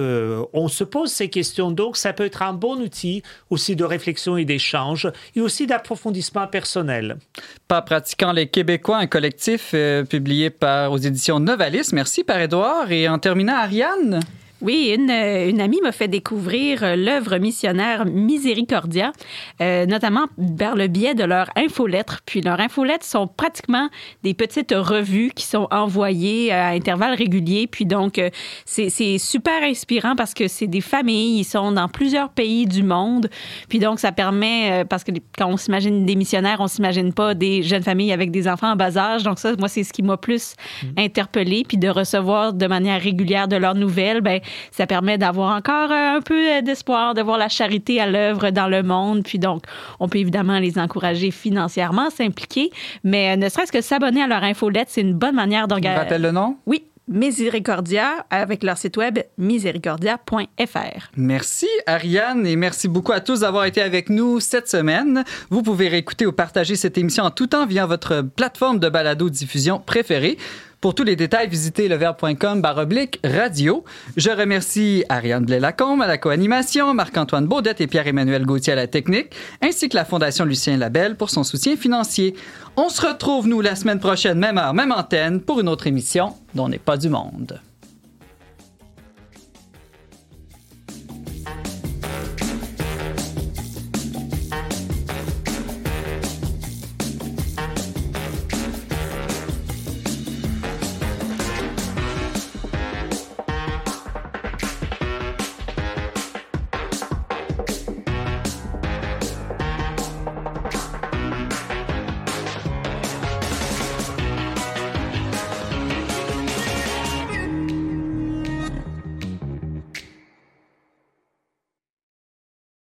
on se pose ces questions. Donc, ça peut être un bon outil aussi de réflexion et d'échange et aussi d'approfondissement personnel. Pas pratiquant les Québécois, un collectif publié par, aux éditions Novalis. Merci, Père Édouard. Et en terminant, Ariane? Oui, une, euh, une amie m'a fait découvrir euh, l'œuvre missionnaire Miséricordia, euh, notamment par le biais de leurs infolettres. Puis leurs infolettres sont pratiquement des petites revues qui sont envoyées à intervalles réguliers. Puis donc, c'est super inspirant parce que c'est des familles, ils sont dans plusieurs pays du monde. Puis donc, ça permet, parce que quand on s'imagine des missionnaires, on s'imagine pas des jeunes familles avec des enfants en bas âge. Donc ça, moi, c'est ce qui m'a plus interpellée. Puis de recevoir de manière régulière de leurs nouvelles, ben ça permet d'avoir encore euh, un peu euh, d'espoir, de voir la charité à l'œuvre dans le monde. Puis donc, on peut évidemment les encourager financièrement, s'impliquer, mais euh, ne serait-ce que s'abonner à leur infolette, c'est une bonne manière d'organiser. le nom? Oui, Miséricordia avec leur site web miséricordia.fr. Merci Ariane et merci beaucoup à tous d'avoir été avec nous cette semaine. Vous pouvez réécouter ou partager cette émission en tout temps via votre plateforme de balado-diffusion préférée. Pour tous les détails, visitez leverbe.com radio. Je remercie Ariane Blais-Lacombe à la co-animation, Marc-Antoine Baudette et Pierre-Emmanuel Gauthier à la technique, ainsi que la Fondation Lucien Labelle pour son soutien financier. On se retrouve, nous, la semaine prochaine, même heure, même antenne, pour une autre émission dont n'est pas du monde.